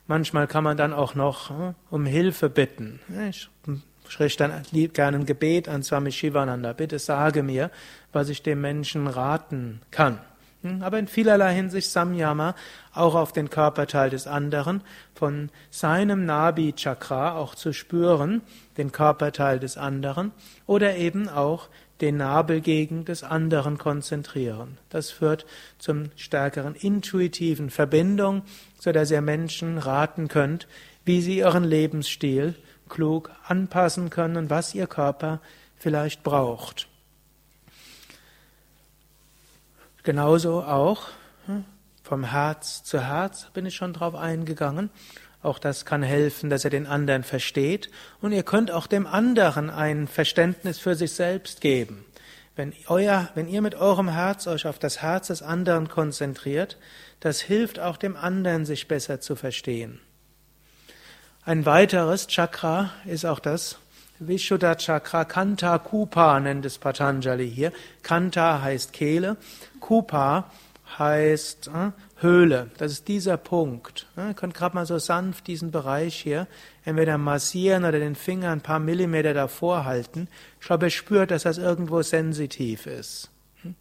manchmal kann man dann auch noch hm, um Hilfe bitten. Ich richte dann gerne ein Gebet an Swami Shivananda. Bitte sage mir, was ich dem Menschen raten kann. Aber in vielerlei Hinsicht Samyama auch auf den Körperteil des anderen, von seinem Nabi-Chakra auch zu spüren, den Körperteil des anderen, oder eben auch den Nabelgegend des anderen konzentrieren. Das führt zum stärkeren intuitiven Verbindung, so dass ihr Menschen raten könnt, wie sie ihren Lebensstil klug anpassen können und was ihr Körper vielleicht braucht. Genauso auch hm, vom Herz zu Herz bin ich schon drauf eingegangen. Auch das kann helfen, dass er den anderen versteht. Und ihr könnt auch dem anderen ein Verständnis für sich selbst geben. Wenn, euer, wenn ihr mit eurem Herz euch auf das Herz des anderen konzentriert, das hilft auch dem anderen, sich besser zu verstehen. Ein weiteres Chakra ist auch das Vishuddha Chakra, Kanta Kupa nennt es Patanjali hier. Kanta heißt Kehle, Kupa heißt äh, Höhle. Das ist dieser Punkt. Ihr könnt gerade mal so sanft diesen Bereich hier entweder massieren oder den Finger ein paar Millimeter davor halten. Ich glaube, ihr spürt, dass das irgendwo sensitiv ist. Hm?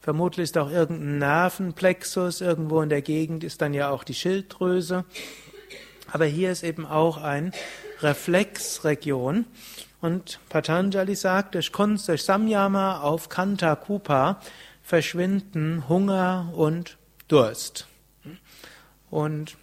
Vermutlich ist auch irgendein Nervenplexus, irgendwo in der Gegend ist dann ja auch die Schilddrüse. Aber hier ist eben auch ein Reflexregion. Und Patanjali sagt, durch Kunst, durch Samyama auf Kanta Kupa verschwinden Hunger und Durst. Und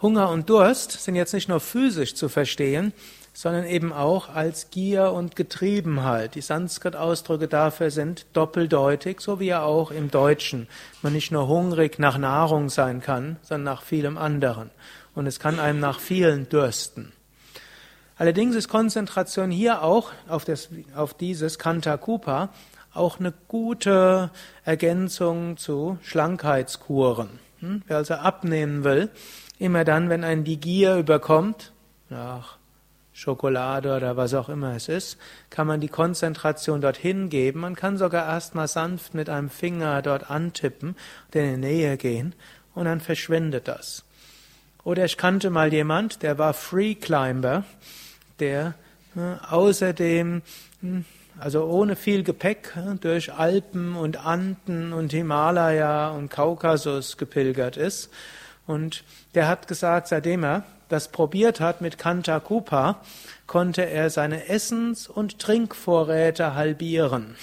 Hunger und Durst sind jetzt nicht nur physisch zu verstehen, sondern eben auch als Gier und Getriebenheit. Die Sanskrit-Ausdrücke dafür sind doppeldeutig, so wie ja auch im Deutschen man nicht nur hungrig nach Nahrung sein kann, sondern nach vielem anderen und es kann einem nach vielen dürsten. Allerdings ist Konzentration hier auch auf, das, auf dieses Kanta auch eine gute Ergänzung zu Schlankheitskuren. Hm? Wer also abnehmen will, immer dann, wenn einen die Gier überkommt, nach Schokolade oder was auch immer es ist, kann man die Konzentration dorthin geben. Man kann sogar erstmal sanft mit einem Finger dort antippen, in die Nähe gehen und dann verschwindet das. Oder ich kannte mal jemand, der war Free Climber, der äh, außerdem, hm, also ohne viel Gepäck, äh, durch Alpen und Anden und Himalaya und Kaukasus gepilgert ist. Und der hat gesagt, seitdem er das probiert hat mit Kanta Kupa, konnte er seine Essens- und Trinkvorräte halbieren.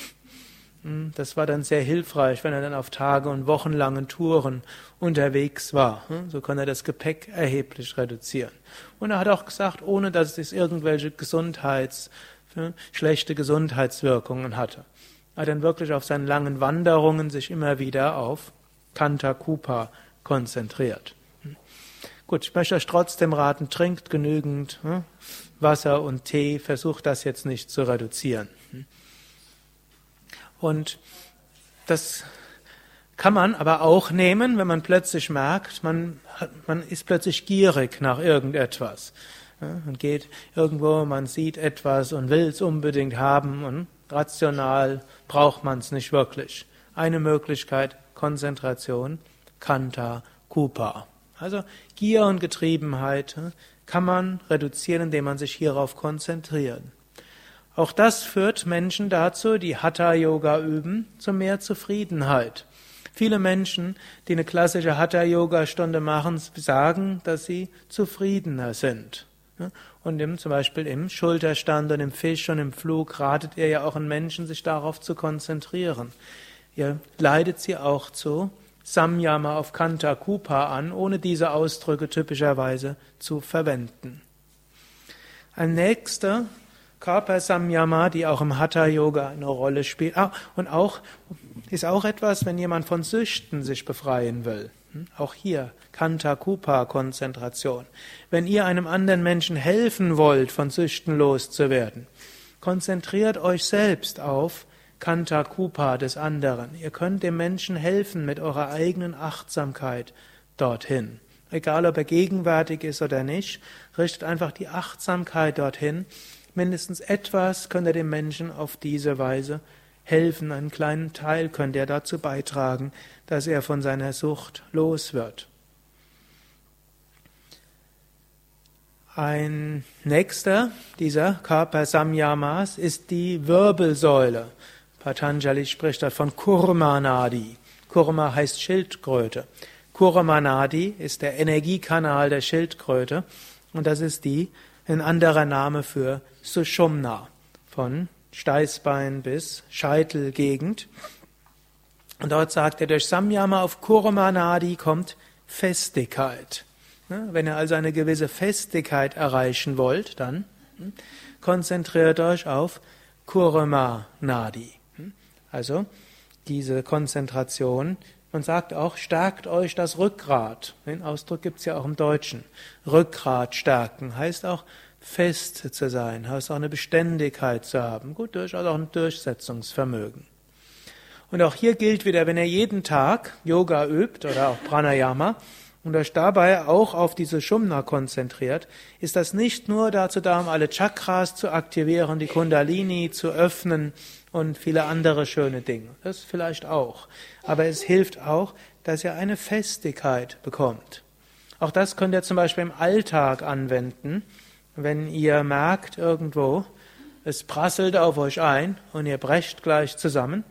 Hm, das war dann sehr hilfreich, wenn er dann auf Tage und wochenlangen Touren unterwegs war. Hm, so kann er das Gepäck erheblich reduzieren. Und er hat auch gesagt, ohne dass es irgendwelche Gesundheits, hm, schlechte Gesundheitswirkungen hatte. Er hat dann wirklich auf seinen langen Wanderungen sich immer wieder auf Kanta Kupa konzentriert. Gut, ich möchte euch trotzdem raten, trinkt genügend Wasser und Tee, versucht das jetzt nicht zu reduzieren. Und das kann man aber auch nehmen, wenn man plötzlich merkt, man, man ist plötzlich gierig nach irgendetwas. man geht irgendwo, man sieht etwas und will es unbedingt haben und rational braucht man es nicht wirklich. Eine Möglichkeit, Konzentration, Kanta, Kupa. Also Gier und Getriebenheit kann man reduzieren, indem man sich hierauf konzentriert. Auch das führt Menschen dazu, die Hatha-Yoga üben, zu mehr Zufriedenheit. Viele Menschen, die eine klassische Hatha-Yoga-Stunde machen, sagen, dass sie zufriedener sind. Und im, zum Beispiel im Schulterstand und im Fisch und im Flug ratet ihr ja auch an Menschen, sich darauf zu konzentrieren. Ihr leitet sie auch zu Samyama auf Kanta Kupa an, ohne diese Ausdrücke typischerweise zu verwenden. Ein nächster Körpersamyama, die auch im Hatha Yoga eine Rolle spielt. Ah, und auch ist auch etwas, wenn jemand von Süchten sich befreien will. Hm? Auch hier Kanta Kupa Konzentration. Wenn ihr einem anderen Menschen helfen wollt, von Süchten loszuwerden, konzentriert euch selbst auf Kanta Kupa des anderen. Ihr könnt dem Menschen helfen mit eurer eigenen Achtsamkeit dorthin. Egal ob er gegenwärtig ist oder nicht, richtet einfach die Achtsamkeit dorthin mindestens etwas könnt ihr dem Menschen auf diese Weise helfen, einen kleinen Teil könnt ihr dazu beitragen, dass er von seiner Sucht los wird. Ein nächster dieser Körpersamyamas ist die Wirbelsäule. Patanjali spricht dort von Kurmanadi. Kurma heißt Schildkröte. Kurmanadi ist der Energiekanal der Schildkröte und das ist die ein anderer Name für Sushumna, von Steißbein bis Scheitelgegend. Und dort sagt er, durch Samyama auf Kurmanadi kommt Festigkeit. Ne, wenn ihr also eine gewisse Festigkeit erreichen wollt, dann hm, konzentriert euch auf Kurmanadi. Hm, also diese Konzentration. Man sagt auch, stärkt euch das Rückgrat. Den Ausdruck gibt es ja auch im Deutschen. Rückgrat stärken heißt auch, fest zu sein, heißt auch eine Beständigkeit zu haben, gut, durchaus auch ein Durchsetzungsvermögen. Und auch hier gilt wieder, wenn ihr jeden Tag Yoga übt oder auch Pranayama und euch dabei auch auf diese Shumna konzentriert, ist das nicht nur dazu da, um alle Chakras zu aktivieren, die Kundalini zu öffnen und viele andere schöne Dinge. Das vielleicht auch. Aber es hilft auch, dass ihr eine Festigkeit bekommt. Auch das könnt ihr zum Beispiel im Alltag anwenden wenn ihr merkt irgendwo, es prasselt auf euch ein und ihr brecht gleich zusammen,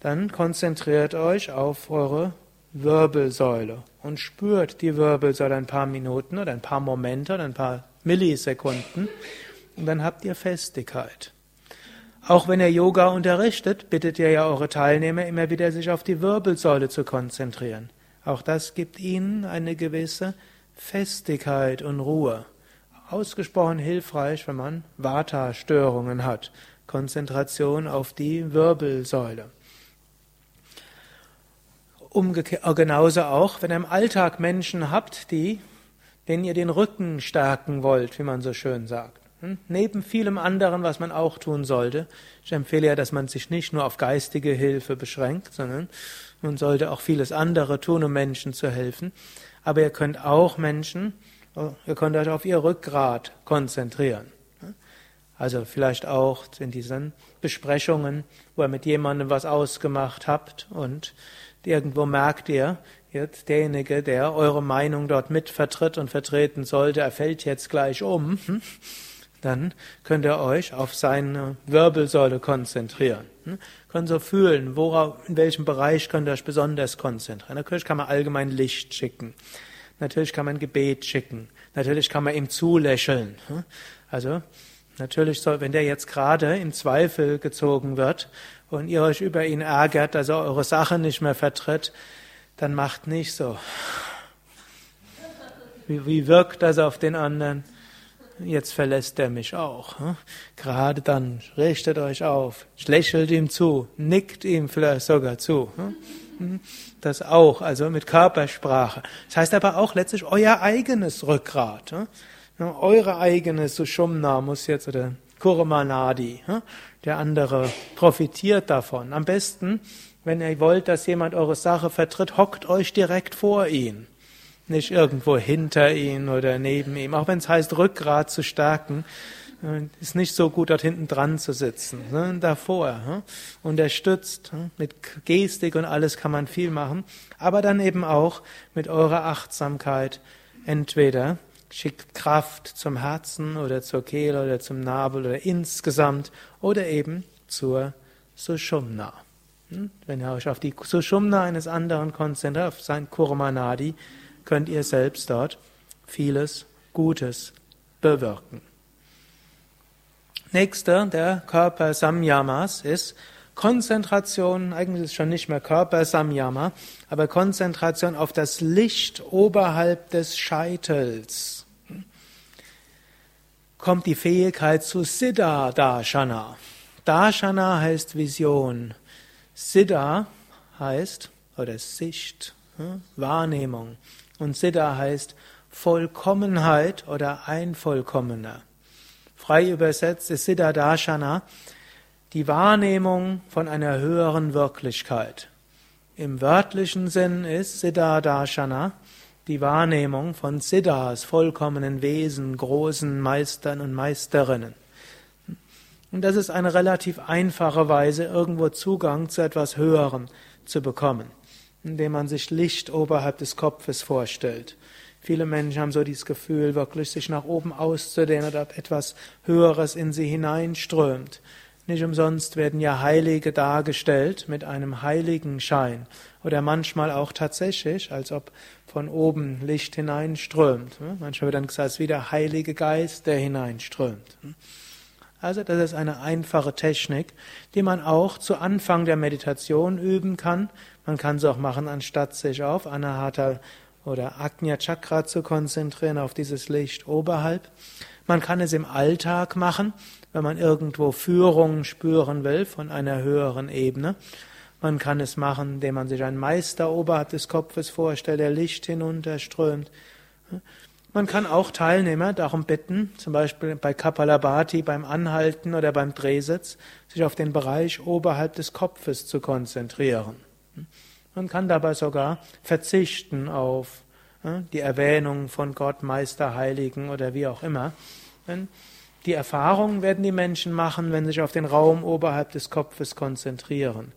dann konzentriert euch auf eure Wirbelsäule und spürt die Wirbelsäule ein paar Minuten oder ein paar Momente oder ein paar Millisekunden und dann habt ihr Festigkeit. Auch wenn ihr Yoga unterrichtet, bittet ihr ja eure Teilnehmer immer wieder, sich auf die Wirbelsäule zu konzentrieren. Auch das gibt ihnen eine gewisse Festigkeit und Ruhe ausgesprochen hilfreich, wenn man Vata-Störungen hat. Konzentration auf die Wirbelsäule. Umgekehrt, äh, genauso auch, wenn ihr im Alltag Menschen habt, die, denen ihr den Rücken stärken wollt, wie man so schön sagt. Hm? Neben vielem anderen, was man auch tun sollte. Ich empfehle ja, dass man sich nicht nur auf geistige Hilfe beschränkt, sondern man sollte auch vieles andere tun, um Menschen zu helfen. Aber ihr könnt auch Menschen Ihr könnt euch auf ihr Rückgrat konzentrieren. Also vielleicht auch in diesen Besprechungen, wo ihr mit jemandem was ausgemacht habt und irgendwo merkt ihr, jetzt derjenige, der eure Meinung dort mitvertritt und vertreten sollte, er fällt jetzt gleich um, dann könnt ihr euch auf seine Wirbelsäule konzentrieren. Könnt so fühlen, worauf, in welchem Bereich könnt ihr euch besonders konzentrieren. Natürlich kann man allgemein Licht schicken. Natürlich kann man Gebet schicken. Natürlich kann man ihm zulächeln. Hm? Also, natürlich soll, wenn der jetzt gerade in Zweifel gezogen wird und ihr euch über ihn ärgert, dass er eure Sache nicht mehr vertritt, dann macht nicht so. Wie, wie wirkt das auf den anderen? Jetzt verlässt er mich auch. Hm? Gerade dann richtet euch auf, lächelt ihm zu, nickt ihm vielleicht sogar zu. Das auch, also mit Körpersprache. Das heißt aber auch letztlich euer eigenes Rückgrat. Hm? Eure eigene Sushumna muss jetzt, oder Kurmanadi, der andere profitiert davon. Am besten, wenn ihr wollt, dass jemand eure Sache vertritt, hockt euch direkt vor ihn nicht irgendwo hinter ihm oder neben ihm. Auch wenn es heißt, Rückgrat zu stärken, ist nicht so gut, dort hinten dran zu sitzen. Ne? Davor. Unterstützt. Mit Gestik und alles kann man viel machen. Aber dann eben auch mit eurer Achtsamkeit. Entweder schickt Kraft zum Herzen oder zur Kehle oder zum Nabel oder insgesamt oder eben zur Sushumna. Hm? Wenn ihr euch auf die Sushumna eines anderen konzentriert, auf sein Kurmanadi, könnt ihr selbst dort vieles Gutes bewirken. Nächster der Körper Samyamas ist Konzentration, eigentlich ist es schon nicht mehr Körper Samyama, aber Konzentration auf das Licht oberhalb des Scheitels. Kommt die Fähigkeit zu Siddha Darshana. Darshana heißt Vision. Siddha heißt, oder Sicht, hm, Wahrnehmung. Und Siddha heißt Vollkommenheit oder ein Vollkommener. Frei übersetzt ist Siddha Darshana die Wahrnehmung von einer höheren Wirklichkeit. Im wörtlichen Sinn ist Siddha Darshana die Wahrnehmung von Siddhas, vollkommenen Wesen, großen Meistern und Meisterinnen. Und das ist eine relativ einfache Weise, irgendwo Zugang zu etwas Höherem zu bekommen indem man sich Licht oberhalb des Kopfes vorstellt. Viele Menschen haben so dieses Gefühl, wirklich sich nach oben auszudehnen oder etwas Höheres in sie hineinströmt. Nicht umsonst werden ja Heilige dargestellt mit einem heiligen Schein oder manchmal auch tatsächlich, als ob von oben Licht hineinströmt. Manchmal wird dann gesagt, es ist wie der Heilige Geist, der hineinströmt. Also das ist eine einfache Technik, die man auch zu Anfang der Meditation üben kann. Man kann es auch machen, anstatt sich auf Anahata oder Agnya Chakra zu konzentrieren, auf dieses Licht oberhalb. Man kann es im Alltag machen, wenn man irgendwo Führung spüren will von einer höheren Ebene. Man kann es machen, indem man sich einen Meister oberhalb des Kopfes vorstellt, der Licht hinunterströmt. Man kann auch Teilnehmer darum bitten, zum Beispiel bei Kapalabhati beim Anhalten oder beim Drehsitz, sich auf den Bereich oberhalb des Kopfes zu konzentrieren. Man kann dabei sogar verzichten auf die Erwähnung von Gott, Meister, Heiligen oder wie auch immer. Die Erfahrungen werden die Menschen machen, wenn sie sich auf den Raum oberhalb des Kopfes konzentrieren.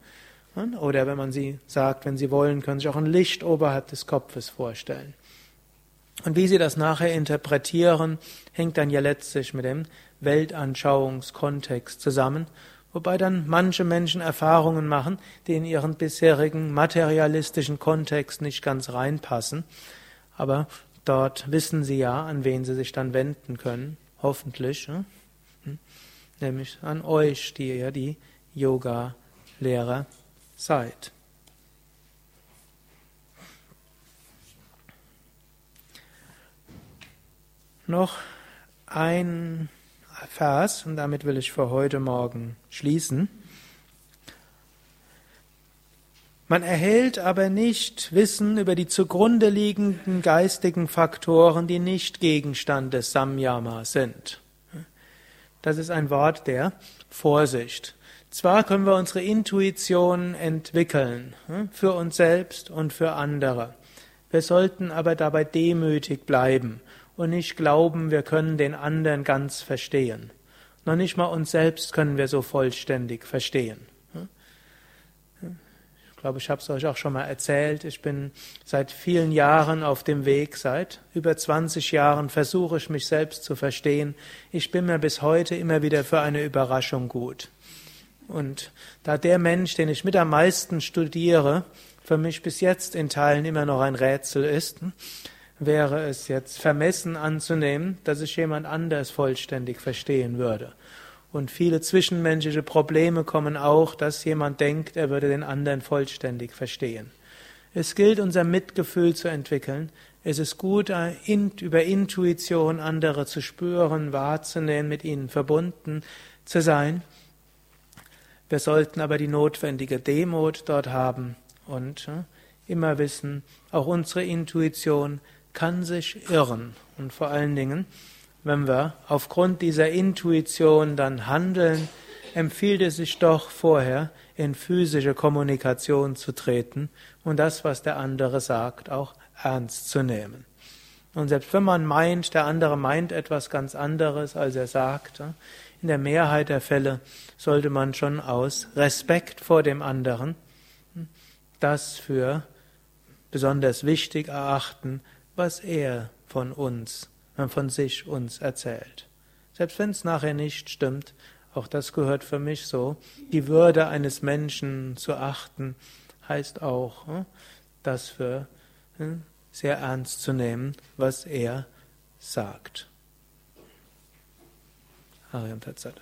Oder wenn man sie sagt, wenn sie wollen, können sie sich auch ein Licht oberhalb des Kopfes vorstellen. Und wie sie das nachher interpretieren, hängt dann ja letztlich mit dem Weltanschauungskontext zusammen, wobei dann manche Menschen Erfahrungen machen, die in ihren bisherigen materialistischen Kontext nicht ganz reinpassen, aber dort wissen sie ja, an wen sie sich dann wenden können, hoffentlich, hm? nämlich an euch, die ja die Yoga-Lehrer seid. noch ein Vers und damit will ich für heute Morgen schließen. Man erhält aber nicht Wissen über die zugrunde liegenden geistigen Faktoren, die nicht Gegenstand des Samyama sind. Das ist ein Wort der Vorsicht. Zwar können wir unsere Intuition entwickeln, für uns selbst und für andere. Wir sollten aber dabei demütig bleiben und nicht glauben, wir können den anderen ganz verstehen. Noch nicht mal uns selbst können wir so vollständig verstehen. glaube, ich habe es euch auch schon mal erzählt. Ich bin seit vielen Jahren auf dem Weg, seit über 20 Jahren versuche ich mich selbst zu verstehen. Ich bin mir bis heute immer wieder für eine Überraschung gut. Und da der Mensch, den ich mit am meisten studiere, für mich bis jetzt in Teilen immer noch ein Rätsel ist, wäre es jetzt vermessen anzunehmen, dass ich jemand anders vollständig verstehen würde. Und viele zwischenmenschliche Probleme kommen auch, dass jemand denkt, er würde den anderen vollständig verstehen. Es gilt, unser Mitgefühl zu entwickeln. Es ist gut, über Intuition andere zu spüren, wahrzunehmen, mit ihnen verbunden zu sein. Wir sollten aber die notwendige Demut dort haben und immer wissen, auch unsere Intuition kann sich irren. Und vor allen Dingen, wenn wir aufgrund dieser Intuition dann handeln, empfiehlt es sich doch vorher in physische Kommunikation zu treten und das, was der andere sagt, auch ernst zu nehmen. Und selbst wenn man meint, der andere meint etwas ganz anderes, als er sagt, in der Mehrheit der Fälle sollte man schon aus Respekt vor dem anderen das für besonders wichtig erachten, was er von uns von sich uns erzählt. Selbst wenn es nachher nicht stimmt, auch das gehört für mich so, die Würde eines Menschen zu achten, heißt auch, hm, das für hm, sehr ernst zu nehmen, was er sagt. Ariam Tatsat.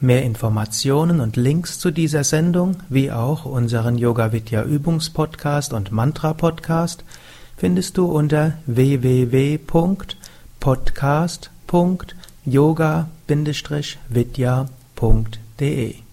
Mehr Informationen und Links zu dieser Sendung, wie auch unseren Yoga Vidya Übungspodcast und Mantra Podcast findest du unter www.podcast.yoga-vidya.de